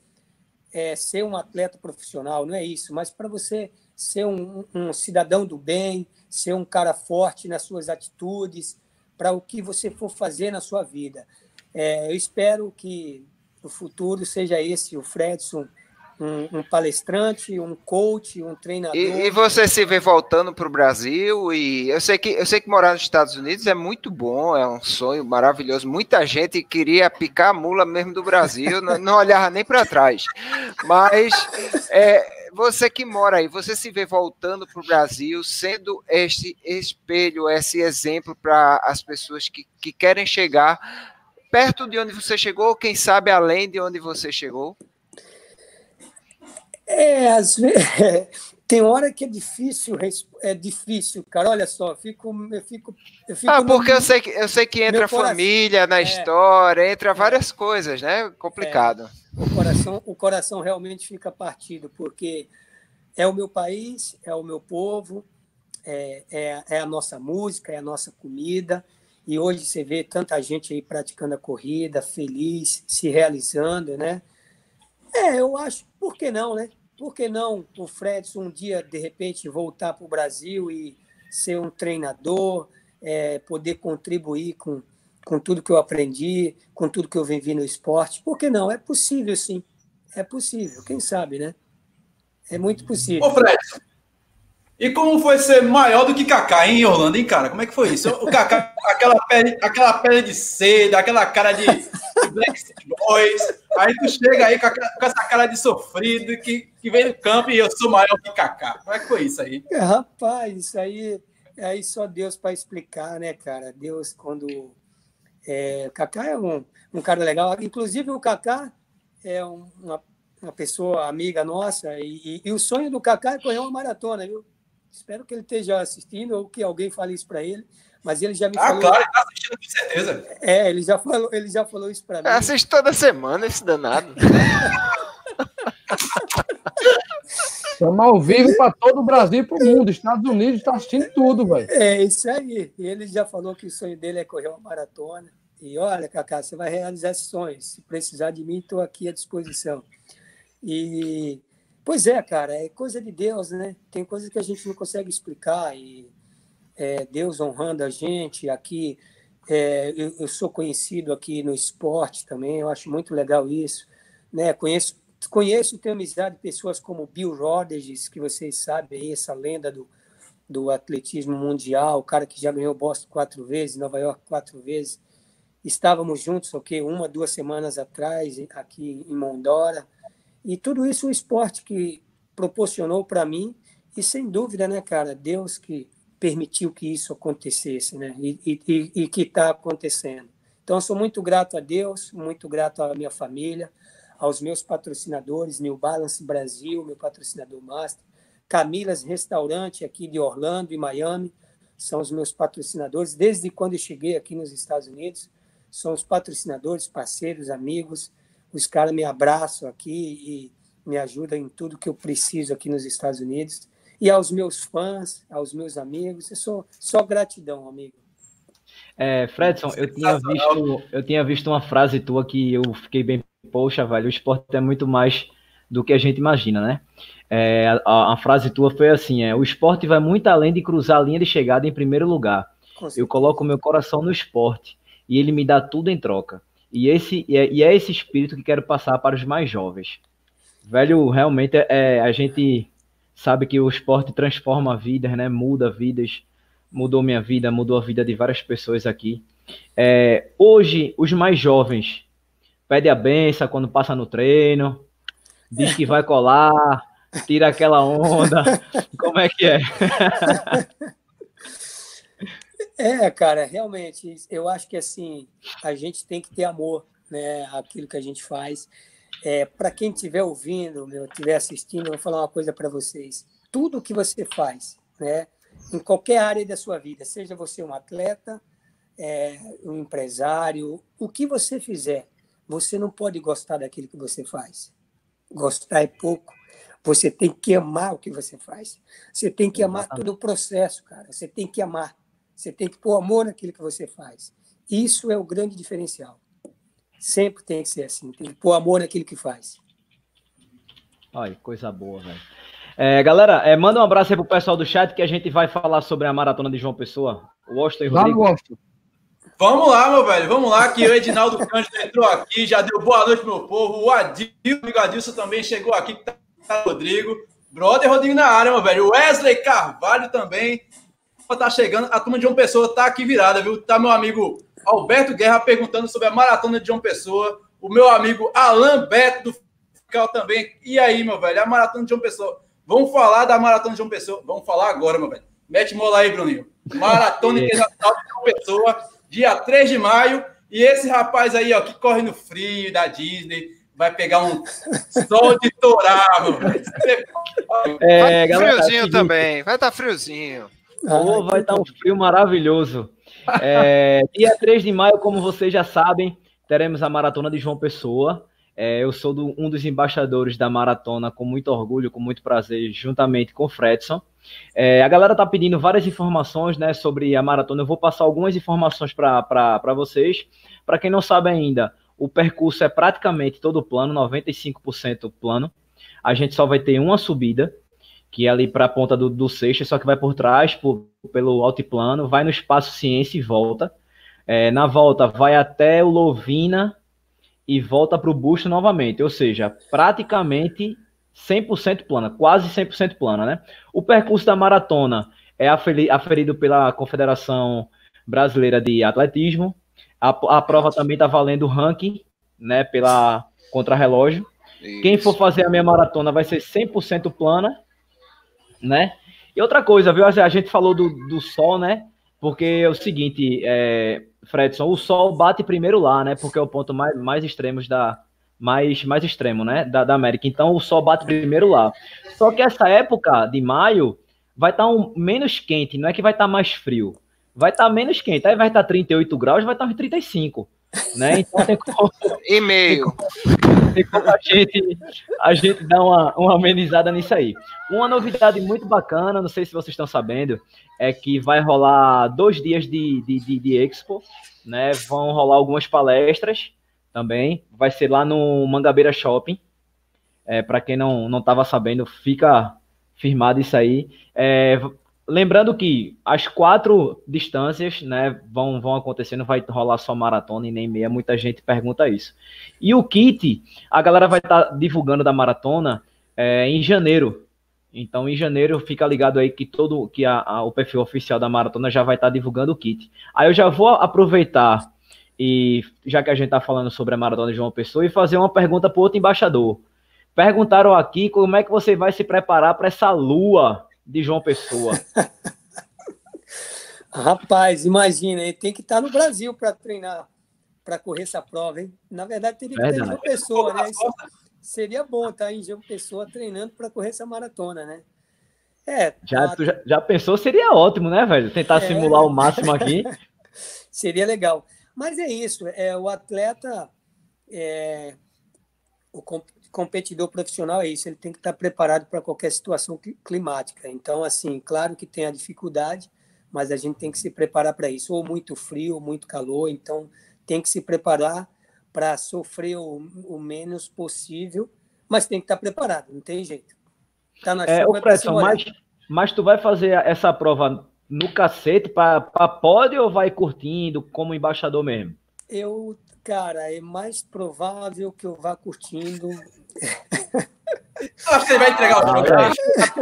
é, ser um atleta profissional, não é isso, mas para você ser um, um, cidadão do bem, ser um cara forte nas suas atitudes, para o que você for fazer na sua vida. É, eu espero que o futuro seja esse, o Fredson um, um, palestrante, um coach, um treinador. E, e você se vê voltando para o Brasil e eu sei que eu sei que morar nos Estados Unidos é muito bom, é um sonho maravilhoso. Muita gente queria picar a mula mesmo do Brasil, não, não olhava nem para trás. Mas é, você que mora aí, você se vê voltando para o Brasil, sendo este espelho, esse exemplo para as pessoas que, que querem chegar perto de onde você chegou, quem sabe além de onde você chegou? É, às vezes, [LAUGHS] tem hora que é difícil, é difícil, cara. Olha só, eu fico, eu fico, eu fico Ah, porque eu sei que eu sei que entra família na é, história, entra é, várias coisas, né? Complicado. É, o coração, o coração realmente fica partido, porque é o meu país, é o meu povo, é, é, é a nossa música, é a nossa comida. E hoje você vê tanta gente aí praticando a corrida, feliz, se realizando, né? É, eu acho, por que não, né? Por que não o Fredson um dia, de repente, voltar para o Brasil e ser um treinador, é, poder contribuir com, com tudo que eu aprendi, com tudo que eu vivi no esporte? Por que não? É possível, sim. É possível, quem sabe, né? É muito possível. Ô, Fredson, e como foi ser maior do que Kaká, hein, Orlando, hein, cara? Como é que foi isso? O Kaká, aquela pele, aquela pele de seda, aquela cara de Backstreet Boys. Aí tu chega aí com, a, com, essa cara de sofrido que, que vem no campo e eu sou maior que Kaká. Como é que foi isso aí? É, rapaz, isso aí, aí só Deus para explicar, né, cara? Deus, quando. É, Kaká é um, um cara legal. Inclusive, o Kaká é uma, uma pessoa amiga nossa. E, e, e o sonho do Kaká é correr uma maratona, viu? Espero que ele esteja assistindo ou que alguém fale isso para ele. Mas ele já me ah, falou. Ah, claro, ele está assistindo com certeza. É, ele já falou, ele já falou isso para mim. Assiste toda semana esse danado. Estamos ao vivo para todo o Brasil e para o mundo. Estados Unidos está assistindo tudo, velho. É isso aí. E ele já falou que o sonho dele é correr uma maratona. E olha, Cacá, você vai realizar esses sonhos. Se precisar de mim, estou aqui à disposição. E Pois é, cara, é coisa de Deus, né? Tem coisas que a gente não consegue explicar e é, Deus honrando a gente aqui. É, eu, eu, sou conhecido aqui no esporte também, eu acho muito legal isso, né? Conheço, conheço tenho amizade de pessoas como Bill Rodgers, que vocês sabem aí, essa lenda do, do atletismo mundial, o cara que já ganhou Boston quatro vezes, Nova York quatro vezes. Estávamos juntos, ok, uma, duas semanas atrás, aqui em Mondora e tudo isso o esporte que proporcionou para mim, e sem dúvida, né, cara, Deus que permitiu que isso acontecesse, né, e, e, e que está acontecendo. Então, sou muito grato a Deus, muito grato à minha família, aos meus patrocinadores, New Balance Brasil, meu patrocinador master, Camilas Restaurante aqui de Orlando e Miami, são os meus patrocinadores desde quando eu cheguei aqui nos Estados Unidos, são os patrocinadores, parceiros, amigos, os caras me abraçam aqui e me ajudam em tudo que eu preciso aqui nos Estados Unidos. E aos meus fãs, aos meus amigos, eu sou só gratidão, amigo. É, Fredson, eu tinha, visto, eu tinha visto uma frase tua que eu fiquei bem, poxa, velho, o esporte é muito mais do que a gente imagina, né? É, a, a, frase tua foi assim: é, o esporte vai muito além de cruzar a linha de chegada em primeiro lugar. Eu coloco meu coração no esporte e ele me dá tudo em troca. E, esse, e é, e é esse espírito que quero passar para os mais jovens. Velho, realmente é, é, a gente sabe que o esporte transforma vidas, né? Muda vidas. Mudou minha vida, mudou a vida de várias pessoas aqui. É, hoje, os mais jovens pedem a benção quando passa no treino, diz que vai colar, tira aquela onda. [LAUGHS] Como é que é? É, cara, realmente, eu acho que assim, a gente tem que ter amor, né, aquilo que a gente faz. É, para quem estiver ouvindo, meu, estiver assistindo, eu vou falar uma coisa para vocês. Tudo que você faz, né, em qualquer área da sua vida, seja você um atleta, é, um empresário, o que você fizer, você não pode gostar daquilo que você faz. Gostar é pouco. Você tem que amar o que você faz. Você tem que amar todo o processo, cara. Você tem que amar. Você tem que pôr amor naquilo que você faz. Isso é o grande diferencial. Sempre tem que ser assim. Tem que pôr amor naquilo que faz. Olha, coisa boa, velho. É, galera, é, manda um abraço aí pro pessoal do chat que a gente vai falar sobre a maratona de João Pessoa. O Washington e Rodrigo. Vamos, Vamos lá, meu velho. Vamos lá, que o Edinaldo Cândido entrou aqui, já deu boa noite, meu povo. O Adilson, o Adilson também chegou aqui, tá Rodrigo. Brother Rodrigo na área, meu velho. Wesley Carvalho também tá chegando, a turma de João Pessoa tá aqui virada, viu? Tá meu amigo Alberto Guerra perguntando sobre a maratona de João Pessoa, o meu amigo Alan Beto do Fical também. E aí, meu velho, a maratona de João Pessoa. Vamos falar da maratona de João Pessoa? Vamos falar agora, meu velho. Mete mola aí, Bruninho. Maratona [LAUGHS] Internacional de João Pessoa, dia 3 de maio. E esse rapaz aí, ó, que corre no frio da Disney, vai pegar um sol de torar, meu velho. É, galera, friozinho também, vai estar tá friozinho. Oh, vai estar um frio maravilhoso. É, dia 3 de maio, como vocês já sabem, teremos a Maratona de João Pessoa. É, eu sou do, um dos embaixadores da maratona com muito orgulho, com muito prazer, juntamente com o Fredson. É, a galera tá pedindo várias informações né, sobre a maratona. Eu vou passar algumas informações para vocês. Para quem não sabe ainda, o percurso é praticamente todo plano, 95% plano. A gente só vai ter uma subida, que é ali para a ponta do, do Seixas, só que vai por trás, por, pelo altiplano, vai no espaço ciência e volta. É, na volta, vai até o Lovina e volta para o Busto novamente, ou seja, praticamente 100% plana, quase 100% plana, né? O percurso da maratona é aferido pela Confederação Brasileira de Atletismo. A, a prova também está valendo ranking né, pela contrarrelógio. Quem for fazer a minha maratona vai ser 100% plana, né? E outra coisa, viu? A gente falou do, do sol, né? Porque é o seguinte, é, Fredson, o sol bate primeiro lá, né? Porque é o ponto mais, mais extremo da mais, mais extremo, né? Da, da América. Então o sol bate primeiro lá. Só que essa época de maio vai estar tá um, menos quente, não é que vai estar tá mais frio. Vai estar tá menos quente. Aí vai estar tá 38 graus, vai estar tá uns 35 né? Então tem como. E-mail. Tem como a gente, a gente dar uma, uma amenizada nisso aí. Uma novidade muito bacana, não sei se vocês estão sabendo, é que vai rolar dois dias de, de, de, de Expo, né? Vão rolar algumas palestras também. Vai ser lá no Mangabeira Shopping. É, Para quem não estava sabendo, fica firmado isso aí. É, Lembrando que as quatro distâncias né, vão, vão acontecer, não vai rolar só maratona e nem meia, muita gente pergunta isso. E o kit, a galera vai estar tá divulgando da maratona é, em janeiro. Então, em janeiro, fica ligado aí que todo que a, a, o perfil oficial da maratona já vai estar tá divulgando o kit. Aí eu já vou aproveitar, e já que a gente está falando sobre a maratona de João Pessoa, e fazer uma pergunta para outro embaixador. Perguntaram aqui como é que você vai se preparar para essa lua de João Pessoa. [LAUGHS] Rapaz, imagina, ele tem que estar no Brasil para treinar, para correr essa prova, hein? Na verdade, teria que estar em João Pessoa, né? Isso seria bom estar em João Pessoa treinando para correr essa maratona, né? É, já, a... já, já, pensou, seria ótimo, né, velho? Tentar é... simular o máximo aqui. [LAUGHS] seria legal. Mas é isso, é, o atleta, é, o, competidor profissional é isso, ele tem que estar preparado para qualquer situação climática. Então, assim, claro que tem a dificuldade, mas a gente tem que se preparar para isso, ou muito frio, ou muito calor, então tem que se preparar para sofrer o, o, menos possível, mas tem que estar preparado, não tem jeito. Tá na é, chuva, Preston, mas, mas tu vai fazer essa prova no cacete para pódio ou vai curtindo como embaixador mesmo? Eu Cara, é mais provável que eu vá curtindo. Ele vai entregar o jogo.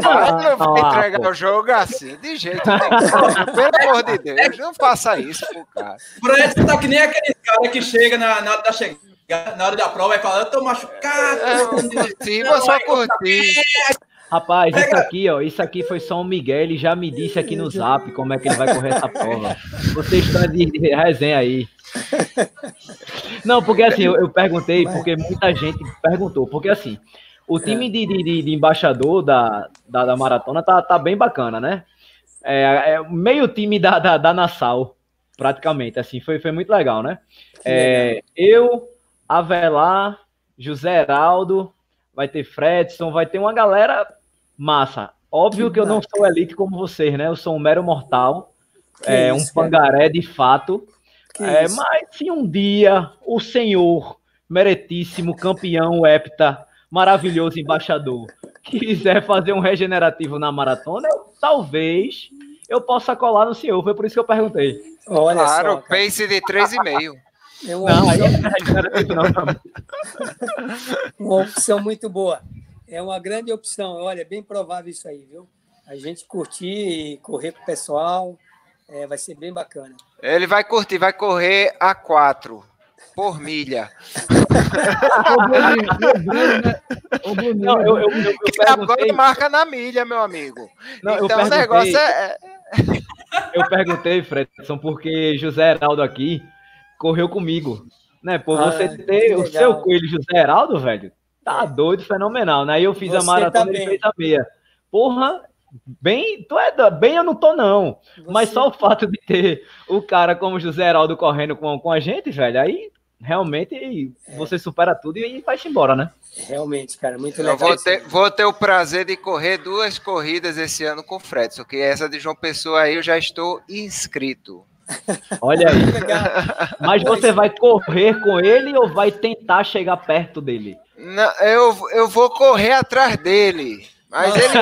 Ah, não vai entregar o jogo assim, de jeito nenhum. Pelo amor de Deus, não faça isso pro cara. Fred tá que nem aquele cara que chega na, na hora da chegada, na hora da prova e fala, eu tô machucado. É, sim, vou só curtir. Rapaz, isso aqui, ó, isso aqui foi só um Miguel, ele já me disse aqui no zap como é que ele vai correr essa prova. Vocês estão de resenha aí. Não, porque assim, eu, eu, perguntei, porque muita gente perguntou, porque assim, o time de, de, de embaixador da, da, da, maratona tá, tá bem bacana, né? É, é meio time da, da, da Nassau, praticamente, assim, foi, foi muito legal, né? É, eu, Avelar, José Heraldo, vai ter Fredson, vai ter uma galera massa. Óbvio que, que eu não sou elite como vocês, né? Eu sou um mero mortal, é, isso, um pangaré de fato. É, mas se um dia o senhor, meritíssimo campeão hepta, maravilhoso embaixador, quiser fazer um regenerativo na maratona, eu, talvez eu possa colar no senhor. Foi por isso que eu perguntei. Olha claro, só, pace de 3,5. É uma, não, opção... É [LAUGHS] uma opção muito boa. É uma grande opção. Olha, é bem provável isso aí, viu? A gente curtir e correr com o pessoal, é, vai ser bem bacana. Ele vai curtir, vai correr a quatro por milha. Não, eu, eu, eu, eu agora marca na milha, meu amigo. Não, então o negócio é. Eu perguntei, Fredson, porque José Heraldo aqui correu comigo. Né? Por ah, você ter o seu coelho José Heraldo, velho, tá é. doido, fenomenal. Né? Aí eu fiz você a maratona tá e fez a meia. Porra, bem, tu é bem eu não tô não. Você... Mas só o fato de ter o cara como José Heraldo correndo com, com a gente, velho, aí realmente é. você supera tudo e vai-se embora, né? Realmente, cara, muito legal. Eu vou ter, vou ter o prazer de correr duas corridas esse ano com o Fredson, que essa de João Pessoa aí eu já estou inscrito. Olha aí. Mas você vai correr com ele ou vai tentar chegar perto dele? Não, eu, eu vou correr atrás dele. Mas ele,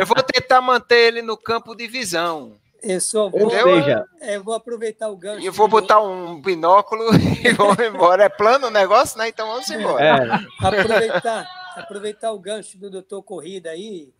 eu vou tentar manter ele no campo de visão. Eu só vou, seja, eu vou aproveitar o gancho. Eu vou botar um binóculo [LAUGHS] e vou embora. É plano o negócio, né? Então vamos embora. É. Aproveitar, aproveitar o gancho do doutor Corrida aí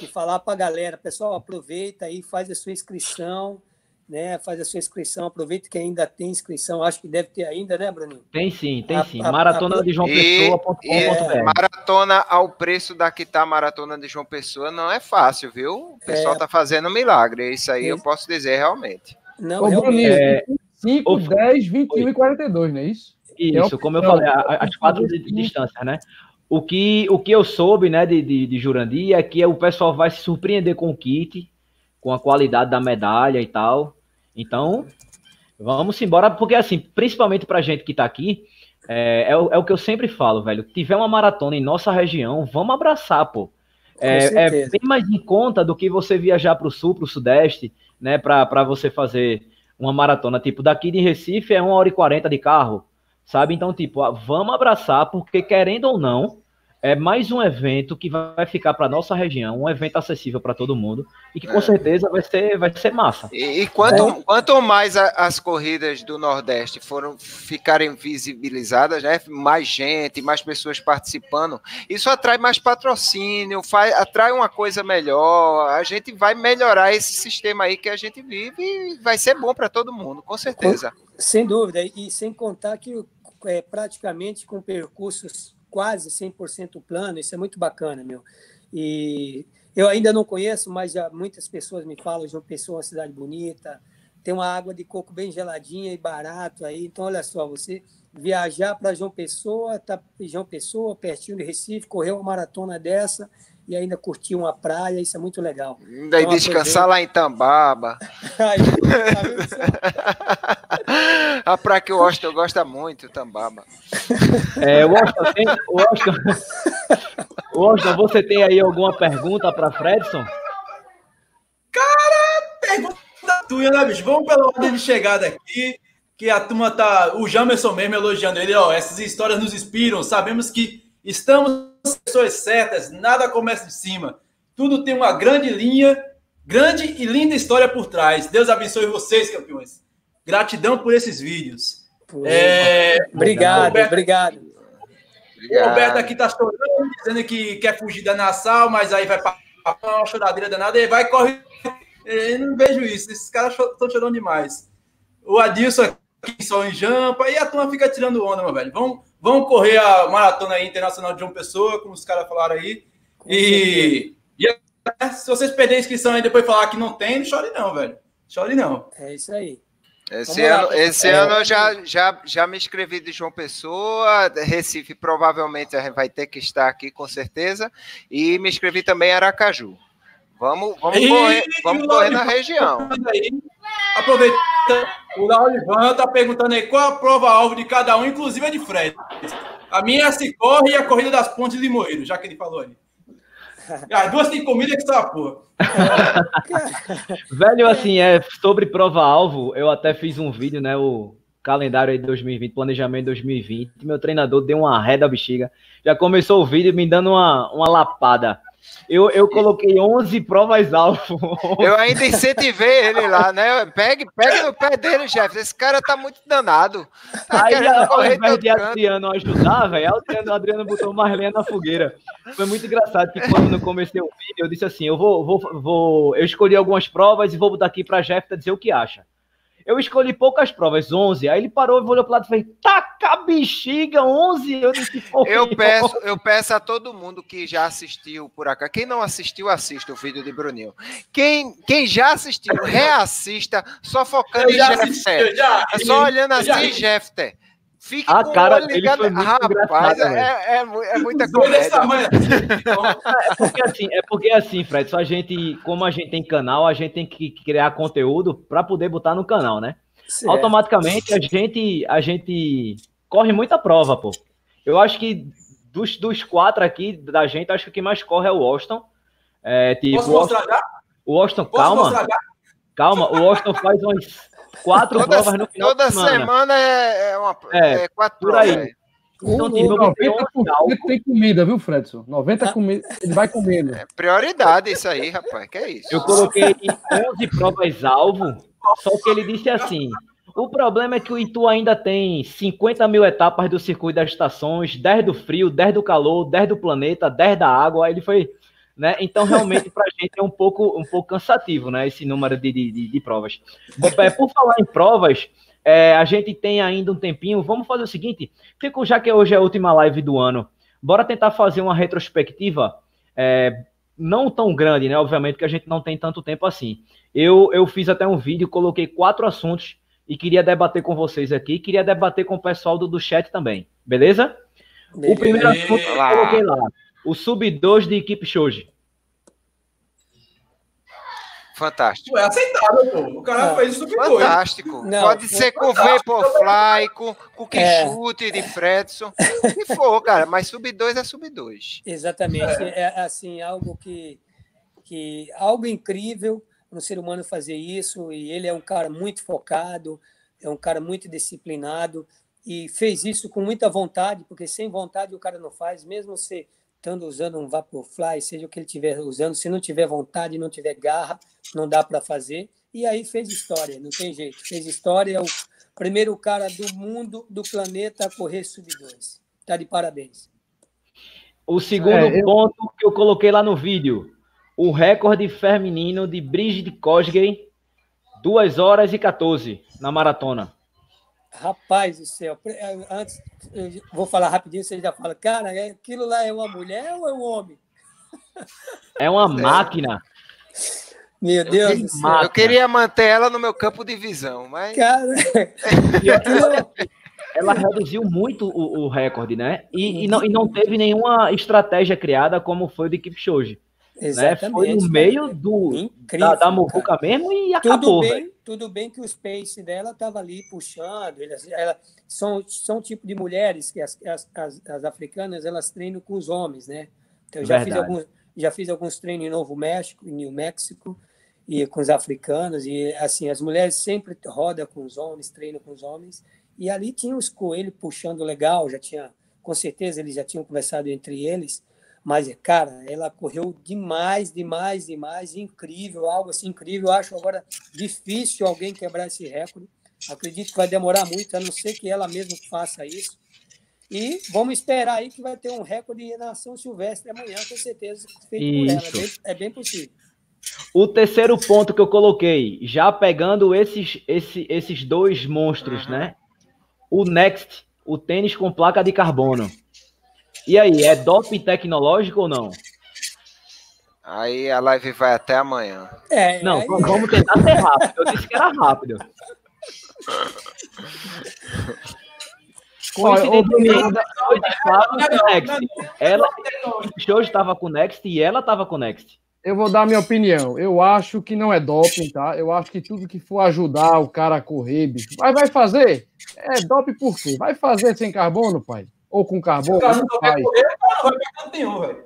e falar para a galera, pessoal, aproveita aí, faz a sua inscrição né? Faz a sua inscrição, aproveita que ainda tem inscrição, acho que deve ter ainda, né, Bruninho? Tem sim, tem a, sim. Maratona de João Pessoa.com.br. Maratona ao preço da que tá Maratona de João Pessoa não é fácil, viu? O pessoal é, tá fazendo milagre, isso aí é. eu posso dizer realmente. Não, Ô, Bruninho, é... 5, 10, 21 e 42, não é isso? Isso, como eu falei, as quatro de, de distância, né? O que, o que eu soube, né, de, de, de Jurandir é que o pessoal vai se surpreender com o kit, com a qualidade da medalha e tal. Então, vamos embora, porque assim, principalmente pra gente que tá aqui, é, é, é, o que eu sempre falo, velho. Tiver uma maratona em nossa região, vamos abraçar, pô. É, é, bem mais em conta do que você viajar para o sul, para o sudeste, né? Para você fazer uma maratona. Tipo, daqui de Recife é uma hora e quarenta de carro, sabe? Então, tipo, vamos abraçar, porque querendo ou não, é mais um evento que vai ficar para nossa região, um evento acessível para todo mundo e que com é. certeza vai ser, vai ser massa. E, e quanto, é. quanto mais a, as corridas do Nordeste foram ficarem visibilizadas, né, mais gente, mais pessoas participando, isso atrai mais patrocínio, faz, atrai uma coisa melhor. A gente vai melhorar esse sistema aí que a gente vive e vai ser bom para todo mundo, com certeza. Sem dúvida e sem contar que é, praticamente com percursos quase 100% plano, isso é muito bacana, meu. E eu ainda não conheço, mas já muitas pessoas me falam, João Pessoa é uma cidade bonita, tem uma água de coco bem geladinha e barato aí. Então, olha só, você viajar para João Pessoa, tá João Pessoa, pertinho de Recife, correr uma maratona dessa e ainda curtir uma praia, isso é muito legal. Ainda então, descansar lá em Tambaba. [LAUGHS] a praia que o Austin gosta muito, Tambaba. É, o Austin, tem, o Austin, o Austin, você tem aí alguma pergunta para Fredson? Cara, pergunta tua, né, bicho? Vamos pela ordem de chegada aqui, que a turma tá. O Jamerson mesmo elogiando ele, ó. Essas histórias nos inspiram. Sabemos que estamos pessoas certas, nada começa de cima. Tudo tem uma grande linha, grande e linda história por trás. Deus abençoe vocês, campeões. Gratidão por esses vídeos. É... Obrigado, Roberto, obrigado. O Roberto aqui tá chorando, dizendo que quer fugir da Nassau, mas aí vai para uma choradeira danada e vai correr. Eu não vejo isso. Esses caras estão chorando demais. O Adilson aqui só em jampa e a turma fica tirando onda, meu velho. Vamos, vamos correr a maratona aí internacional de João Pessoa, como os caras falaram aí. E, e, se vocês perderem a inscrição e depois falar que não tem, não chore não, velho. Chore não. É isso aí. Esse ano, esse é, ano eu já, já, já me inscrevi de João Pessoa, Recife provavelmente vai ter que estar aqui com certeza, e me inscrevi também em Aracaju. Vamos, vamos e, correr, vamos correr na região. Aproveitando, o Laurivan está perguntando aí qual a prova-alvo de cada um, inclusive a de Fred. A minha é a Cicorre e a Corrida das Pontes de Limoeiro, já que ele falou aí. As duas têm comida que só porra. Velho, assim, é sobre prova-alvo, eu até fiz um vídeo, né? O calendário aí de 2020, planejamento 2020. Meu treinador deu uma ré da bexiga. Já começou o vídeo me dando uma, uma lapada. Eu, eu coloquei 11 provas alvo. Eu ainda incentivei ele lá, né? Pegue, pegue no pé dele, chefe. Esse cara tá muito danado. Tá Aí, ao invés de Adriano ajudar, velho, Adriano, Adriano botou mais lenha na fogueira. Foi muito engraçado que quando eu comecei o vídeo, eu disse assim: eu vou, vou, vou. Eu escolhi algumas provas e vou botar aqui pra Jeff dizer o que acha. Eu escolhi poucas provas, 11. Aí ele parou e olhou para lado e fez: taca bexiga, 11. Eu disse: eu peço, eu peço a todo mundo que já assistiu por acá. Quem não assistiu, assista o vídeo de Bruninho. Quem, quem já assistiu, reassista, só focando eu em Jefter. Só olhando assim, Jefter. Fique a cara, ele foi muito Rapaz, é, é, é, muita coisa. é porque assim, é porque assim, Fred, só a gente, como a gente tem canal, a gente tem que criar conteúdo para poder botar no canal, né? Certo. Automaticamente a gente, a gente corre muita prova, pô. Eu acho que dos, dos quatro aqui da gente, acho que o que mais corre é o Austin. É, tipo, Posso mostrar já? O Austin, calma. Calma, o Austin faz umas quatro toda, provas no final Toda semana, semana é, é, uma, é, é quatro provas. Aí. Então, tipo, 90% tem comida, viu, Fredson? 90% ah. comida, ele vai comendo. É prioridade isso aí, rapaz, que é isso. Eu coloquei 11 provas-alvo, só que ele disse assim, o problema é que o Itu ainda tem 50 mil etapas do circuito das estações, 10 do frio, 10 do calor, 10 do planeta, 10 da água, aí ele foi né? Então, realmente, para a gente é um pouco, um pouco cansativo, né? Esse número de, de, de provas. É, por falar em provas, é, a gente tem ainda um tempinho. Vamos fazer o seguinte: já que hoje é a última live do ano, bora tentar fazer uma retrospectiva. É, não tão grande, né? Obviamente que a gente não tem tanto tempo assim. Eu, eu fiz até um vídeo, coloquei quatro assuntos e queria debater com vocês aqui. Queria debater com o pessoal do, do chat também. Beleza? Beleza. O primeiro assunto que eu coloquei lá. O sub-2 de equipe Shoji. Fantástico. É aceitável, pô. O cara é. fez o sub-2. Fantástico. Não, Pode ser com Vaporfly, com, com Quixute é. de Fredson. Se for, cara. Mas sub-2 é sub-2. Exatamente. É. é assim, algo que, que. Algo incrível no ser humano fazer isso. E ele é um cara muito focado, é um cara muito disciplinado. E fez isso com muita vontade, porque sem vontade o cara não faz, mesmo se estando usando um Vaporfly, seja o que ele estiver usando, se não tiver vontade, não tiver garra, não dá para fazer. E aí fez história, não tem jeito. Fez história, é o primeiro cara do mundo, do planeta a correr sub-2. Tá de parabéns. O segundo é, eu... ponto que eu coloquei lá no vídeo, o recorde feminino de Brigitte Kosgei, 2 horas e 14 na maratona. Rapaz do céu, é, antes, vou falar rapidinho, você já fala, cara, é, aquilo lá é uma mulher ou é um homem? É uma máquina. Meu Deus eu, do céu. Eu queria manter ela no meu campo de visão, mas. Cara, [LAUGHS] [LAUGHS] ela reduziu muito o, o recorde, né? E, e, não, e não teve nenhuma estratégia criada como foi o de Kipchoge. Exatamente. Né? Foi no meio do, Incrível, da, da Muvuca mesmo e acabou. Tudo bem, tudo bem que o space dela estava ali puxando. Elas, ela, são, são tipo de mulheres que as, as, as, as, africanas elas treinam com os homens, né? Então, eu já fiz, alguns, já fiz alguns treinos em Novo México, em New México, e com os africanos. E assim, as mulheres sempre rodam com os homens, treinam com os homens. E ali tinha os coelhos puxando legal, já tinha, com certeza eles já tinham conversado entre eles mas, cara, ela correu demais, demais, demais, incrível, algo assim incrível. Eu acho agora difícil alguém quebrar esse recorde. Acredito que vai demorar muito, a não ser que ela mesma faça isso. E vamos esperar aí que vai ter um recorde na São Silvestre amanhã, com certeza, feito isso. por ela. É bem, é bem possível. O terceiro ponto que eu coloquei, já pegando esses, esses, esses dois monstros, né? O Next, o tênis com placa de carbono. E aí, é doping tecnológico ou não? Aí a live vai até amanhã. É, não, vamos tentar ser rápido. Eu disse que era rápido. Coincidentemente, estava com o Next. Ela hoje estava com o Next e ela estava com o Next. Eu vou dar minha opinião. Eu acho que não é doping, tá? Eu acho que tudo que for ajudar o cara a correr, bicho. Mas vai fazer? É doping por quê? Vai fazer sem carbono, pai? Ou com carbono.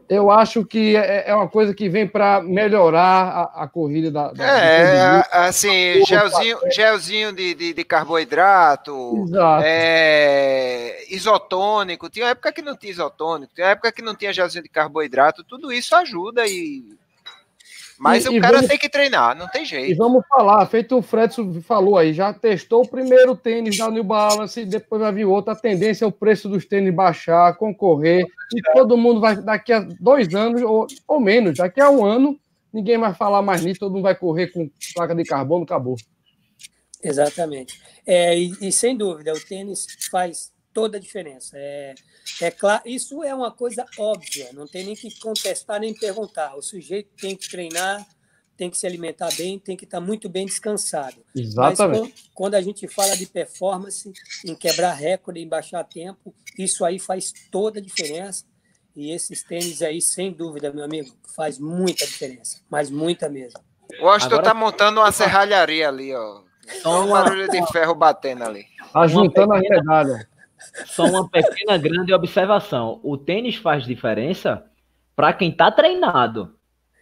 Eu acho que é, é uma coisa que vem para melhorar a, a, corrida da. da é, assim, gelzinho, gelzinho de, de, de carboidrato, é, isotônico. Tinha época que não tinha isotônico, tinha época que não tinha gelzinho de carboidrato. Tudo isso ajuda e mas e, o cara vamos, tem que treinar, não tem jeito. E vamos falar, feito o Fredson falou aí, já testou o primeiro tênis da New Balance, depois vai vir outro. A tendência é o preço dos tênis baixar, concorrer, e todo mundo vai, daqui a dois anos, ou, ou menos, daqui a um ano, ninguém vai falar mais nisso, todo mundo vai correr com placa de carbono, acabou. Exatamente. É, e, e sem dúvida, o tênis faz toda a diferença. É, é claro, isso é uma coisa óbvia, não tem nem que contestar nem perguntar. O sujeito tem que treinar, tem que se alimentar bem, tem que estar muito bem descansado. Exatamente. Mas quando a gente fala de performance, em quebrar recorde, em baixar tempo, isso aí faz toda a diferença. E esses tênis aí, sem dúvida, meu amigo, faz muita diferença, mas muita mesmo. O Austin está montando uma serralharia ali, ó. Só um barulho de ferro batendo ali. Tá juntando a medalha. Só uma pequena grande observação. O tênis faz diferença para quem está treinado.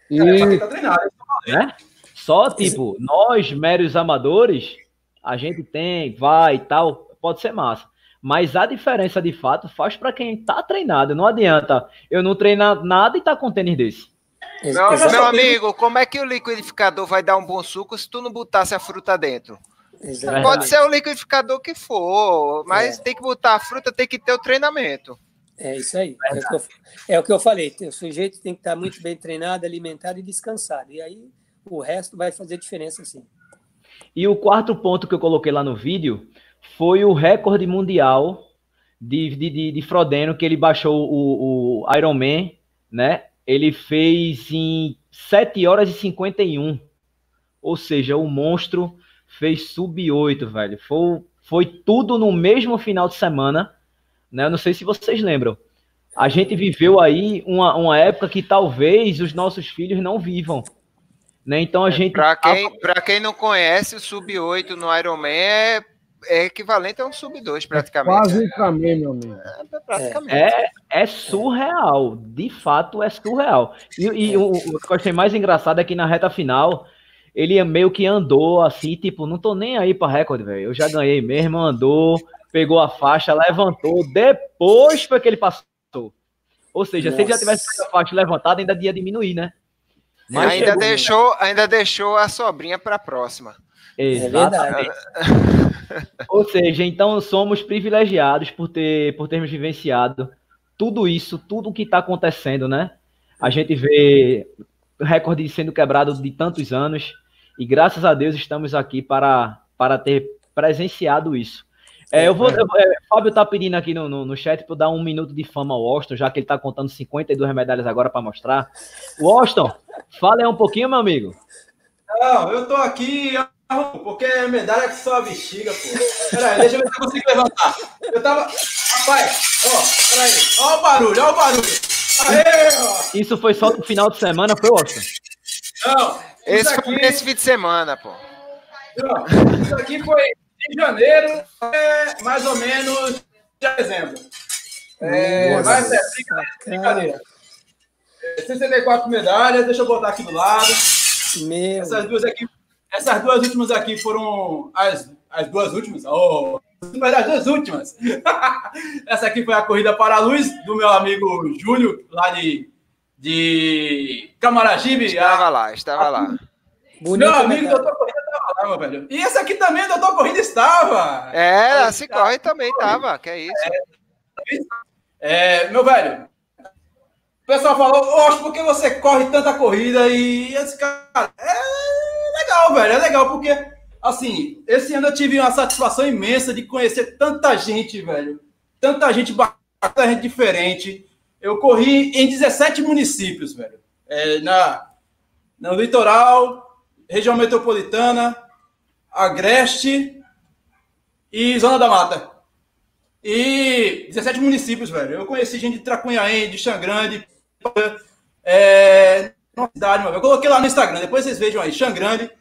E... É, quem tá treinado. Né? Só, tipo, nós, meros amadores, a gente tem, vai e tal, pode ser massa. Mas a diferença, de fato, faz para quem está treinado. Não adianta eu não treinar nada e tá com tênis desse. Meu, meu amigo, como é que o liquidificador vai dar um bom suco se tu não botasse a fruta dentro? Exatamente. Pode ser o liquidificador que for, mas é. tem que botar a fruta, tem que ter o treinamento. É isso aí. É o, eu, é o, que eu, falei. O sujeito tem que estar muito bem treinado, alimentado e descansado. E aí o resto vai fazer diferença sim. E o quarto ponto que eu coloquei lá no vídeo foi o recorde mundial de, de, de, de Frodeno, que ele baixou o, o Ironman, né? Ele fez em 7 horas e 51. Ou seja, o monstro fez sub 8, velho. Foi, foi tudo no mesmo final de semana. Né? Eu não sei se vocês lembram. A gente viveu aí uma, uma época que talvez os nossos filhos não vivam. Né? Então a é, gente. Para quem, pra quem não conhece, o sub 8 no Ironman é é equivalente a um sub-2, praticamente. É quase um caminho, meu amigo. É, praticamente. É, é, surreal. De fato, é surreal. E, e o, o, que eu achei mais engraçado é que na reta final, ele meio que andou assim, tipo, não tô nem aí pra recorde, velho. Eu já ganhei mesmo, andou, pegou a faixa, levantou, depois foi que ele passou. Ou seja, Nossa. se ele já tivesse a faixa levantada, ainda ia diminuir, né? Mas ainda, chegou, deixou, né? ainda deixou a sobrinha para a próxima. Exatamente. É [LAUGHS] Ou seja, então somos privilegiados por, ter, por termos vivenciado tudo isso, tudo o que está acontecendo, né? A gente vê recorde sendo quebrado de tantos anos e graças a Deus estamos aqui para, para ter presenciado isso. É, eu vou, eu, é, Fábio tá pedindo aqui no, no, no chat para dar um minuto de fama ao Austin, já que ele está contando 52 medalhas agora para mostrar. O Austin, fale um pouquinho, meu amigo. Não, eu tô aqui porque é medalha que só a bexiga, pô. Peraí, deixa eu ver se eu consigo levantar. Eu tava. Rapaz, ó, peraí. Ó o barulho, ó o barulho. Aê, ó. Isso foi só no final de semana, foi, Austin? Não. Esse aqui... foi nesse fim de semana, pô. Não, isso aqui foi em janeiro, é mais ou menos de dezembro. É, vai ser brincadeira. 64 medalhas, deixa eu botar aqui do lado. Meu. Essas duas aqui essas duas últimas aqui foram as, as duas últimas. Oh, as duas últimas. [LAUGHS] Essa aqui foi a corrida para a luz do meu amigo Júlio, lá de, de Camaragibe. Estava lá, estava lá. Bonito, meu amigo, né, doutor Corrida estava lá, meu velho. E esse aqui também, doutor Corrida, estava. É, a se corre também estava, que é isso. É, é, meu velho, o pessoal falou, Oxe, por que você corre tanta corrida? E esse cara, é legal, velho. É legal porque, assim, esse ano eu tive uma satisfação imensa de conhecer tanta gente, velho. Tanta gente bacana, tanta gente diferente. Eu corri em 17 municípios, velho. É, na, no litoral, região metropolitana, Agreste e Zona da Mata. E 17 municípios, velho. Eu conheci gente de Tracunhaém, de Xangrande, é, cidade, Eu coloquei lá no Instagram, depois vocês vejam aí, Xangrande.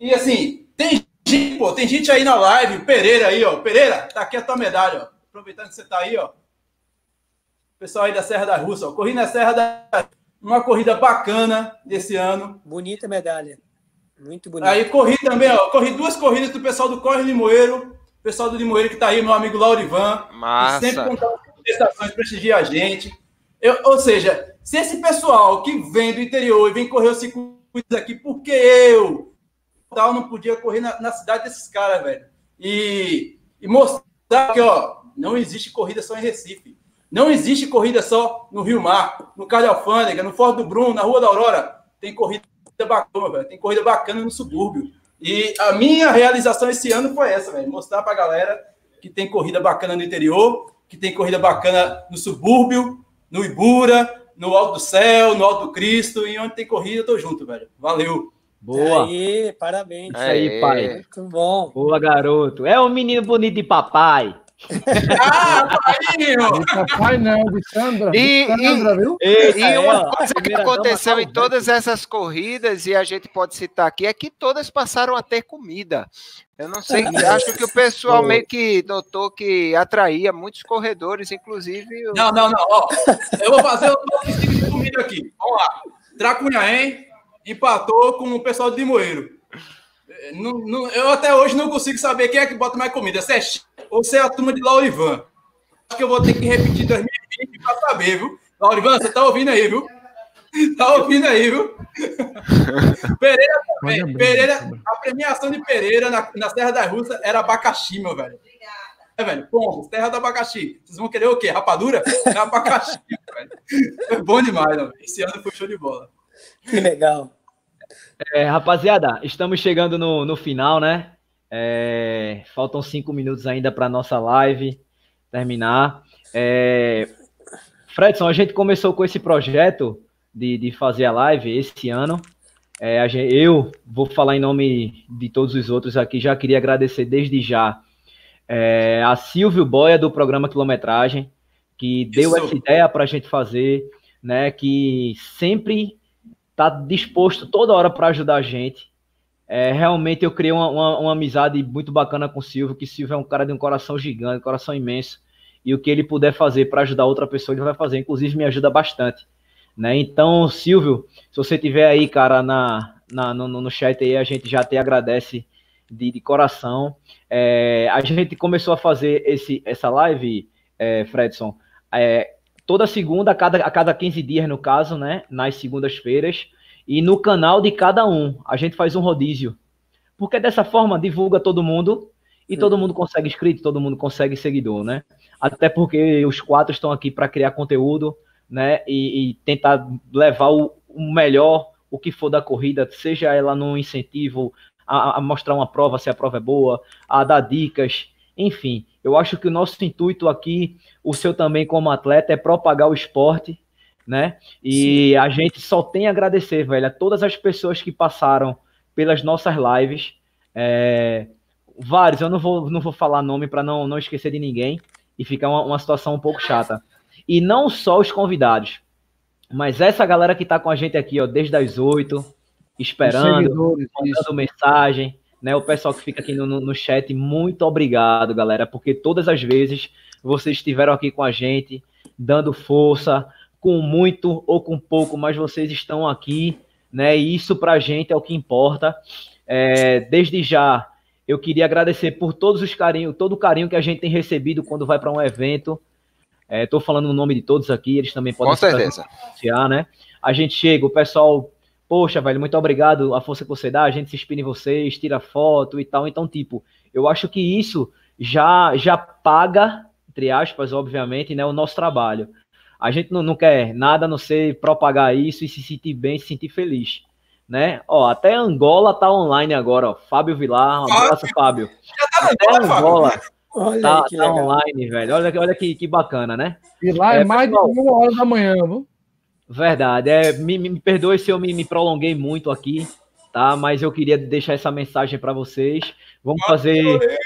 E assim, tem gente, pô, tem gente aí na live, Pereira aí, ó. Pereira, tá aqui a tua medalha, ó. Aproveitando que você tá aí, ó. Pessoal aí da Serra da Russa, ó. Corri na Serra da. Uma corrida bacana desse ano. Bonita medalha. Muito bonita. Aí corri também, ó. Corri duas corridas do pessoal do Corre Limoeiro. Pessoal do Limoeiro que tá aí, meu amigo Laurivan. Massa. sempre contando prestações, prestigia a gente. Eu, ou seja, se esse pessoal que vem do interior e vem correr os circuitos aqui, por que eu, tal, não podia correr na, na cidade desses caras, velho. E, e mostrar que, ó, não existe corrida só em Recife. Não existe corrida só no Rio Mar, no Carlos Alfândega, no Forte do Bruno, na Rua da Aurora. Tem corrida bacana, velho. Tem corrida bacana no subúrbio. E a minha realização esse ano foi essa, velho. Mostrar pra galera que tem corrida bacana no interior, que tem corrida bacana no subúrbio, no Ibura, no Alto do Céu, no Alto do Cristo, e onde tem corrida, eu tô junto, velho. Valeu! Boa. Aí, parabéns. Isso aí, pai. Muito bom. Boa, garoto. É um menino bonito de papai. Ah, pai! papai não, de Sandra. E, de Sandra, viu? E, e uma coisa que aconteceu em todas essas corridas, e a gente pode citar aqui, é que todas passaram a ter comida. Eu não sei, acho que o pessoal meio que notou que atraía muitos corredores, inclusive. Não, não, não. Ó, eu vou fazer o top de comida aqui. Vamos lá. Tracunhaém, empatou com o pessoal de Limoeiro. Não, não, eu até hoje não consigo saber quem é que bota mais comida, se é ou se é a turma de Laurivan. Acho que eu vou ter que repetir 2020 para saber, viu? Laurivan, você tá ouvindo aí, viu? [LAUGHS] Tá ouvindo aí, viu? [LAUGHS] Pereira também. Pereira, a premiação de Pereira na, na Serra da Russa era abacaxi, meu velho. velho? Pombos, terra do abacaxi. Vocês vão querer o quê? Rapadura? É abacaxi, [LAUGHS] velho. Foi bom demais, velho. Esse ano foi show de bola. Que legal. É, rapaziada, estamos chegando no, no final, né? É, faltam cinco minutos ainda para nossa live terminar. É, Fredson, a gente começou com esse projeto de, de fazer a live esse ano. É, gente, eu vou falar em nome de todos os outros aqui. Já queria agradecer desde já é, a Silvio Boia do programa Quilometragem, que deu essa ideia para a gente fazer, né? Que sempre está disposto toda hora para ajudar a gente. É, realmente eu criei uma, uma, uma, amizade muito bacana com o Silvio, que Silvio é um cara de um coração gigante, um coração imenso, e o que ele puder fazer para ajudar outra pessoa, ele vai fazer. Inclusive, me ajuda bastante. Né? Então, Silvio, se você tiver aí, cara, na, na no, no, chat aí, a gente já te agradece de, de coração. É, a gente começou a fazer esse, essa live, é, Fredson, é, toda segunda, a cada, a cada 15 dias, no caso, né? Nas segundas-feiras. E no canal de cada um, a gente faz um rodízio. Porque dessa forma divulga todo mundo e todo mundo consegue inscrito, todo mundo consegue seguidor, né? Até porque os quatro estão aqui para criar conteúdo, né? E, e tentar levar o, o, melhor, o que for da corrida, seja ela no incentivo, a, a, mostrar uma prova, se a prova é boa, a dar dicas, enfim. Eu acho que o nosso intuito aqui, o seu também como atleta, é propagar o esporte, né? E Sim. a gente só tem a agradecer, velho, a todas as pessoas que passaram pelas nossas lives. É, vários, eu não vou, não vou falar nome para não, não esquecer de ninguém e ficar uma, uma, situação um pouco chata. E não só os convidados, mas essa galera que está com a gente aqui, ó, desde as oito, esperando, mandando mensagem, né? O pessoal que fica aqui no, no, no chat, muito obrigado, galera, porque todas as vezes vocês estiveram aqui com a gente, dando força, com muito ou com pouco, mas vocês estão aqui, né? E isso pra gente é o que importa. É, desde já, eu queria agradecer por todos os carinhos, todo o carinho que a gente tem recebido quando vai para um evento. Estou é, falando o nome de todos aqui, eles também podem certeza. né? A gente chega, o pessoal, poxa, velho, muito obrigado a força que você dá, a gente se inspira em vocês, tira foto e tal. Então, tipo, eu acho que isso já já paga, entre aspas, obviamente, né, o nosso trabalho. A gente não, não quer nada a não ser propagar isso e se sentir bem, se sentir feliz. Né? Ó, até Angola tá online agora, ó. Fábio Vilar, um abraço, Fábio. Já tá até Angola. Olha tá, aí, tá online, velho. Olha, olha que, que bacana, né? E lá é, é mais pessoal, de uma hora da manhã, viu? Verdade. É, me, me perdoe se eu me, me prolonguei muito aqui, tá? Mas eu queria deixar essa mensagem para vocês. Vamos fazer. [LAUGHS]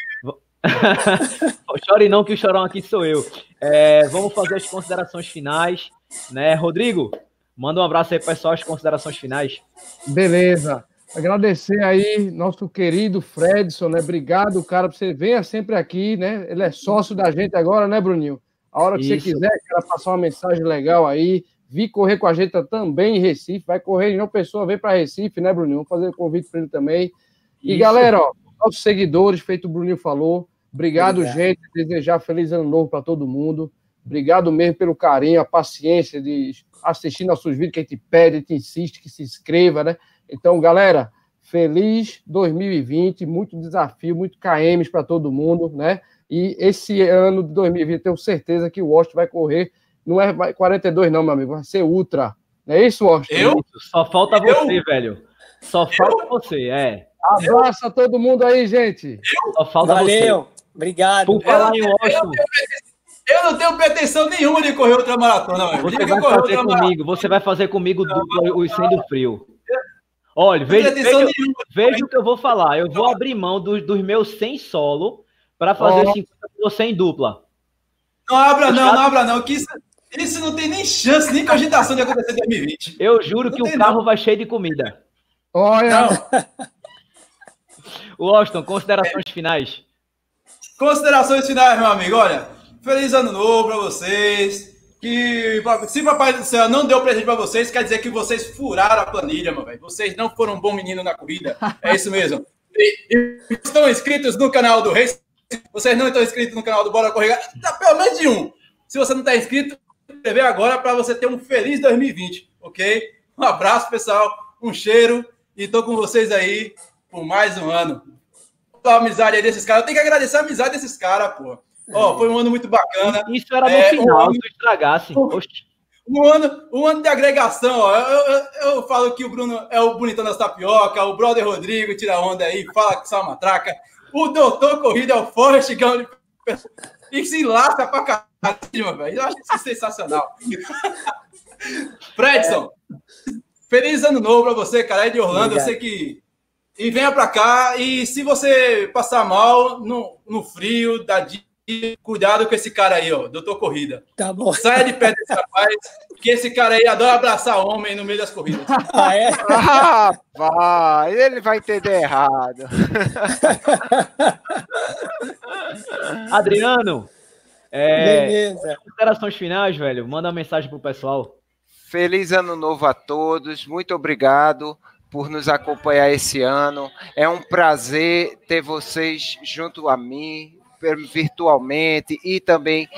[LAUGHS] Chore não, que o chorão aqui sou eu. É, vamos fazer as considerações finais, né? Rodrigo, manda um abraço aí, pessoal, as considerações finais. Beleza. Agradecer aí nosso querido Fredson, né? Obrigado, cara, por você venha sempre aqui, né? Ele é sócio da gente agora, né, Bruninho? A hora que Isso. você quiser, cara, passar uma mensagem legal aí, vir correr com a gente também em Recife, vai correr em uma pessoa, vem para Recife, né, Bruninho? Vamos fazer o convite para ele também. E Isso. galera, ó, nossos seguidores, feito o Bruninho falou, Obrigado, Obrigado. gente. Desejar feliz ano novo para todo mundo. Obrigado mesmo pelo carinho, a paciência de assistir nossos vídeos que a gente pede, a gente insiste que se inscreva, né? Então, galera, feliz 2020, muito desafio, muito KMs para todo mundo, né? E esse ano de 2020, tenho certeza que o Washington vai correr, não é 42 não, meu amigo, vai ser Ultra. Não é isso, Washington? Eu? Só falta eu? você, velho. Só falta eu? você, é. Abraço a todo mundo aí, gente. Só falta Valeu. Você. Obrigado. Por falar em Washington. Eu não tenho pretensão nenhuma de correr outra maratona. Você vai fazer comigo, você vai fazer comigo o sendo frio. Olha, veja, veja, veja, o que eu vou falar. Eu vou abrir mão dos, dos meus 100 solo para fazer oh. 50 com você em dupla. Não abra não, não abra não, que isso, isso não tem nem chance, nem cogitação de acontecer em 2020. Eu juro não que o carro não. vai cheio de comida. Olha! [LAUGHS] Washington, considerações finais. Considerações finais, meu amigo. Olha, feliz ano novo para vocês. Que se Papai do Céu não deu presente para vocês, quer dizer que vocês furaram a planilha, meu velho. Vocês não foram um bom menino na corrida. É isso mesmo. [LAUGHS] E, e estão inscritos no canal do Reis. Vocês não estão inscritos no canal do Bora Correr. Tá pelo menos de um. Se você não está inscrito, inscrever agora para você ter um feliz 2020, ok? Um abraço, pessoal. Um cheiro. E tô com vocês aí por mais um ano a amizade desses caras. Eu tenho que agradecer a amizade desses caras, pô. Ó, foi um ano muito bacana. Isso era no é, final, um... se estragasse. Um, um, ano, um ano de agregação, ó. Eu, eu, eu, falo que o Bruno é o bonitão das tapioca, o brother Rodrigo tira onda aí, fala que só matraca. O doutor Corrida é o Forrest Gump e se lasca pra caramba, velho. Eu acho isso sensacional. Fredson, é. feliz ano novo pra você, cara, é de Orlando. Obrigado. Eu sei que. E venha pra cá. E se você passar mal no, no frio, da dia, cuidado com esse cara aí, ó, doutor Corrida. Tá bom. Saia de perto desse rapaz, que esse cara aí adora abraçar homem no meio das corridas. [LAUGHS] Ah, é? Vai, ele vai entender errado. [LAUGHS] Adriano, é, Beleza. considerações finais, velho. Manda uma mensagem pro pessoal. Feliz ano novo a todos. Muito obrigado por nos acompanhar esse ano. É um prazer ter vocês junto a mim, virtualmente e também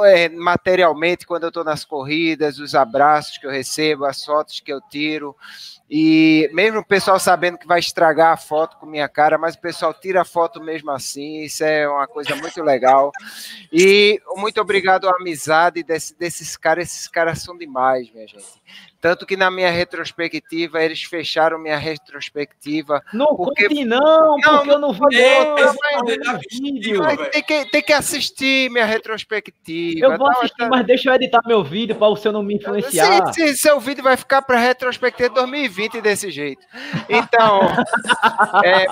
é, materialmente quando eu estou nas corridas, os abraços que eu recebo, as fotos que eu tiro. E mesmo o pessoal sabendo que vai estragar a foto com minha cara, mas o pessoal tira a foto mesmo assim, isso é uma coisa muito legal. E muito obrigado à amizade desse, desses caras, esses caras são demais, minha gente. Tanto que na minha retrospectiva, eles fecharam minha retrospectiva. Não porque... conte não, não, porque eu não vou vídeo. Tem que, tem que assistir minha retrospectiva. Eu vou assistir, tá... mas deixa eu editar meu vídeo para você não me influenciar. Sim, sim, seu vídeo vai ficar para retrospectiva 2020 desse jeito. Então, [LAUGHS] é,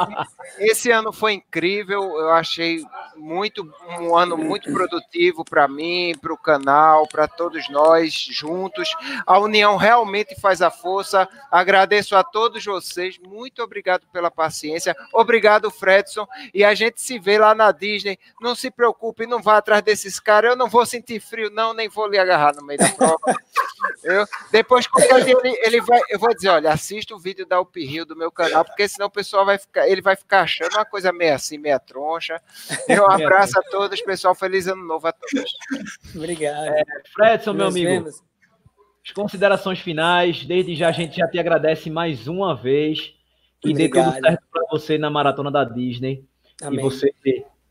esse ano foi incrível. Eu achei muito um ano muito produtivo para mim, para o canal, para todos nós juntos. A união realmente faz a força. Agradeço a todos vocês. Muito obrigado pela paciência. Obrigado, Fredson. E a gente se vê lá na Disney. Não se preocupe, não vá atrás desses caras. Eu não vou sentir frio, não, nem vou lhe agarrar no meio da prova. [LAUGHS] Eu, depois, ele, ele vai, eu vou dizer, olha, assista o vídeo da Up Rio do meu canal, porque senão o pessoal vai ficar, ele vai ficar achando uma coisa meio assim, meia troncha. Um [LAUGHS] abraço a todos, pessoal. Feliz ano novo a todos. Obrigado. É, Fredson, meu amigo. Vemos. As considerações finais, desde já a gente já te agradece mais uma vez. Que Obrigado. dê tudo certo para você na maratona da Disney. Amém. E você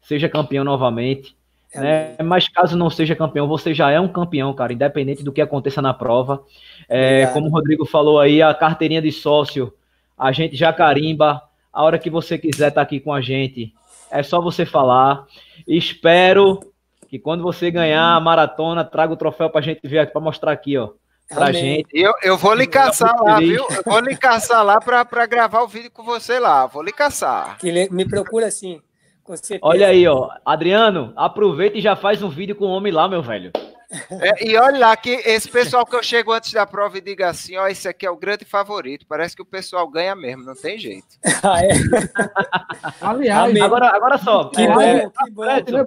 seja campeão novamente. Né? Mas caso não seja campeão, você já é um campeão, cara, independente do que aconteça na prova. É, como o Rodrigo falou aí, a carteirinha de sócio, a gente já carimba. A hora que você quiser estar tá aqui com a gente, é só você falar. Espero que quando você ganhar a maratona, traga o troféu para a gente ver aqui, para mostrar aqui, ó pra Amém. gente. Eu, eu vou lhe caçar lá, viu? Eu vou lhe caçar lá para gravar o vídeo com você lá. Vou lhe caçar. Que me procura assim. Olha aí, ó. Adriano, aproveita e já faz um vídeo com o homem lá, meu velho. É, e olha lá que esse pessoal que eu chego antes da prova e diga assim, ó, esse aqui é o grande favorito. Parece que o pessoal ganha mesmo, não tem jeito. [LAUGHS] ah, é? [LAUGHS] Aliás, agora, agora só. Que é, bom, que bom.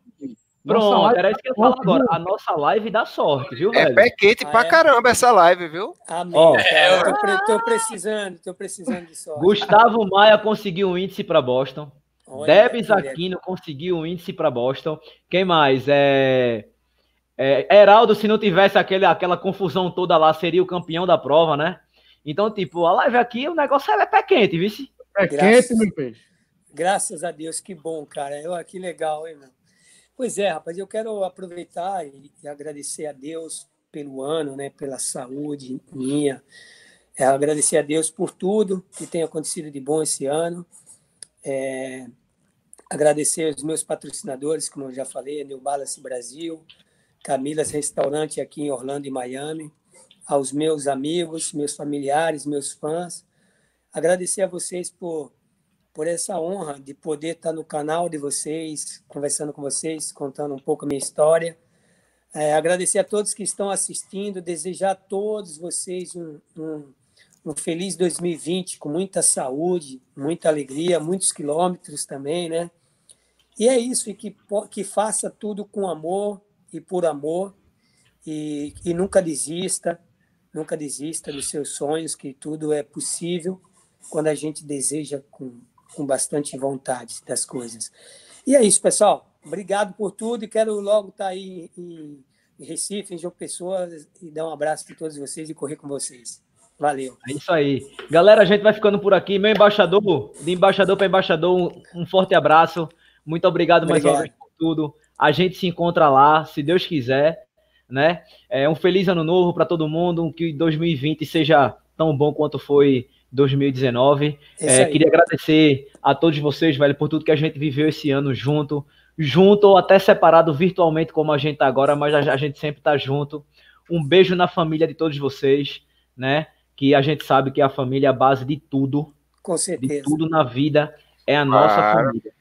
Pronto, live... era isso que eu ia falar agora. A nossa live dá sorte, viu, é velho? É pé quente ah, pra é? caramba essa live, viu? Amém. Ó, é, eu... tô, tô, precisando, tô precisando de sorte. Gustavo Maia conseguiu um índice para Boston. Olha, Debs Aquino conseguiu um índice para Boston. Quem mais? É... é... Heraldo, se não tivesse aquele, aquela confusão toda lá, seria o campeão da prova, né? Então, tipo, a live aqui, o negócio é pé quente, viu? Pé quente, meu peixe. Graças a Deus, que bom, cara. Eu, que legal, hein, meu? Pois é, rapaz, eu quero aproveitar e, e agradecer a Deus pelo ano, né, pela saúde minha, é, agradecer a Deus por tudo que tem acontecido de bom esse ano, é, agradecer aos meus patrocinadores, como eu já falei, New Balance Brasil, Camilas Restaurante aqui em Orlando e Miami, aos meus amigos, meus familiares, meus fãs, agradecer a vocês por por essa honra de poder estar no canal de vocês, conversando com vocês, contando um pouco a minha história. É, agradecer a todos que estão assistindo, desejar a todos vocês um, um, um, feliz 2020, com muita saúde, muita alegria, muitos quilômetros também, né? E é isso, e que, que faça tudo com amor e por amor, e, e nunca desista, nunca desista dos seus sonhos, que tudo é possível quando a gente deseja com com bastante vontade das coisas. E é isso, pessoal. Obrigado por tudo e quero logo estar aí em, Recife, em João Pessoa, e dar um abraço de todos vocês e correr com vocês. Valeu. É isso aí. Galera, a gente vai ficando por aqui. Meu embaixador, de embaixador para embaixador, um, um, forte abraço. Muito obrigado, obrigado. mais uma vez por tudo. A gente se encontra lá, se Deus quiser, né? É um feliz ano novo para todo mundo, que 2020 seja tão bom quanto foi 2019. É, queria agradecer a todos vocês, velho, por tudo que a gente viveu esse ano junto, junto ou até separado virtualmente como a gente tá agora, mas a, a gente sempre tá junto. Um beijo na família de todos vocês, né? Que a gente sabe que a família é a base de tudo. Com certeza. De tudo na vida é a nossa claro. família.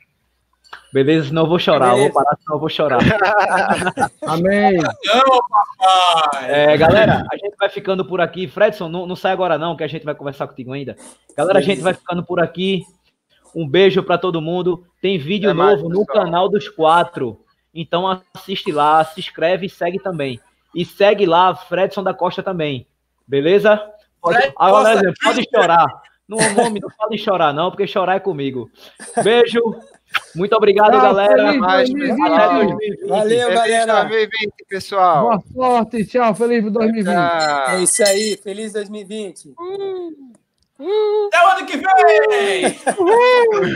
Beleza? Senão eu vou chorar. Beleza. Vou parar, senão eu vou chorar. [LAUGHS] Amém. Não, papai. É, galera, a gente vai ficando por aqui. Fredson, não, não sai agora não, que a gente vai conversar contigo ainda. Galera, a gente vai ficando por aqui. Um beijo para todo mundo. Tem vídeo é novo mais, no canal dos quatro. Então assiste lá, se inscreve e segue também. E segue lá, Fredson da Costa também. Beleza? Pode, agora, pode chorar. Não, não, não pode chorar, não, porque chorar é comigo. Beijo. Muito obrigado, tchau, galera. Feliz Mais, 2020. Valeu, feliz galera. 2020, pessoal. Boa sorte, tchau. Feliz 2020. Tchau. É isso aí. Feliz 2020. Uh, uh. Até o ano que vem! [LAUGHS]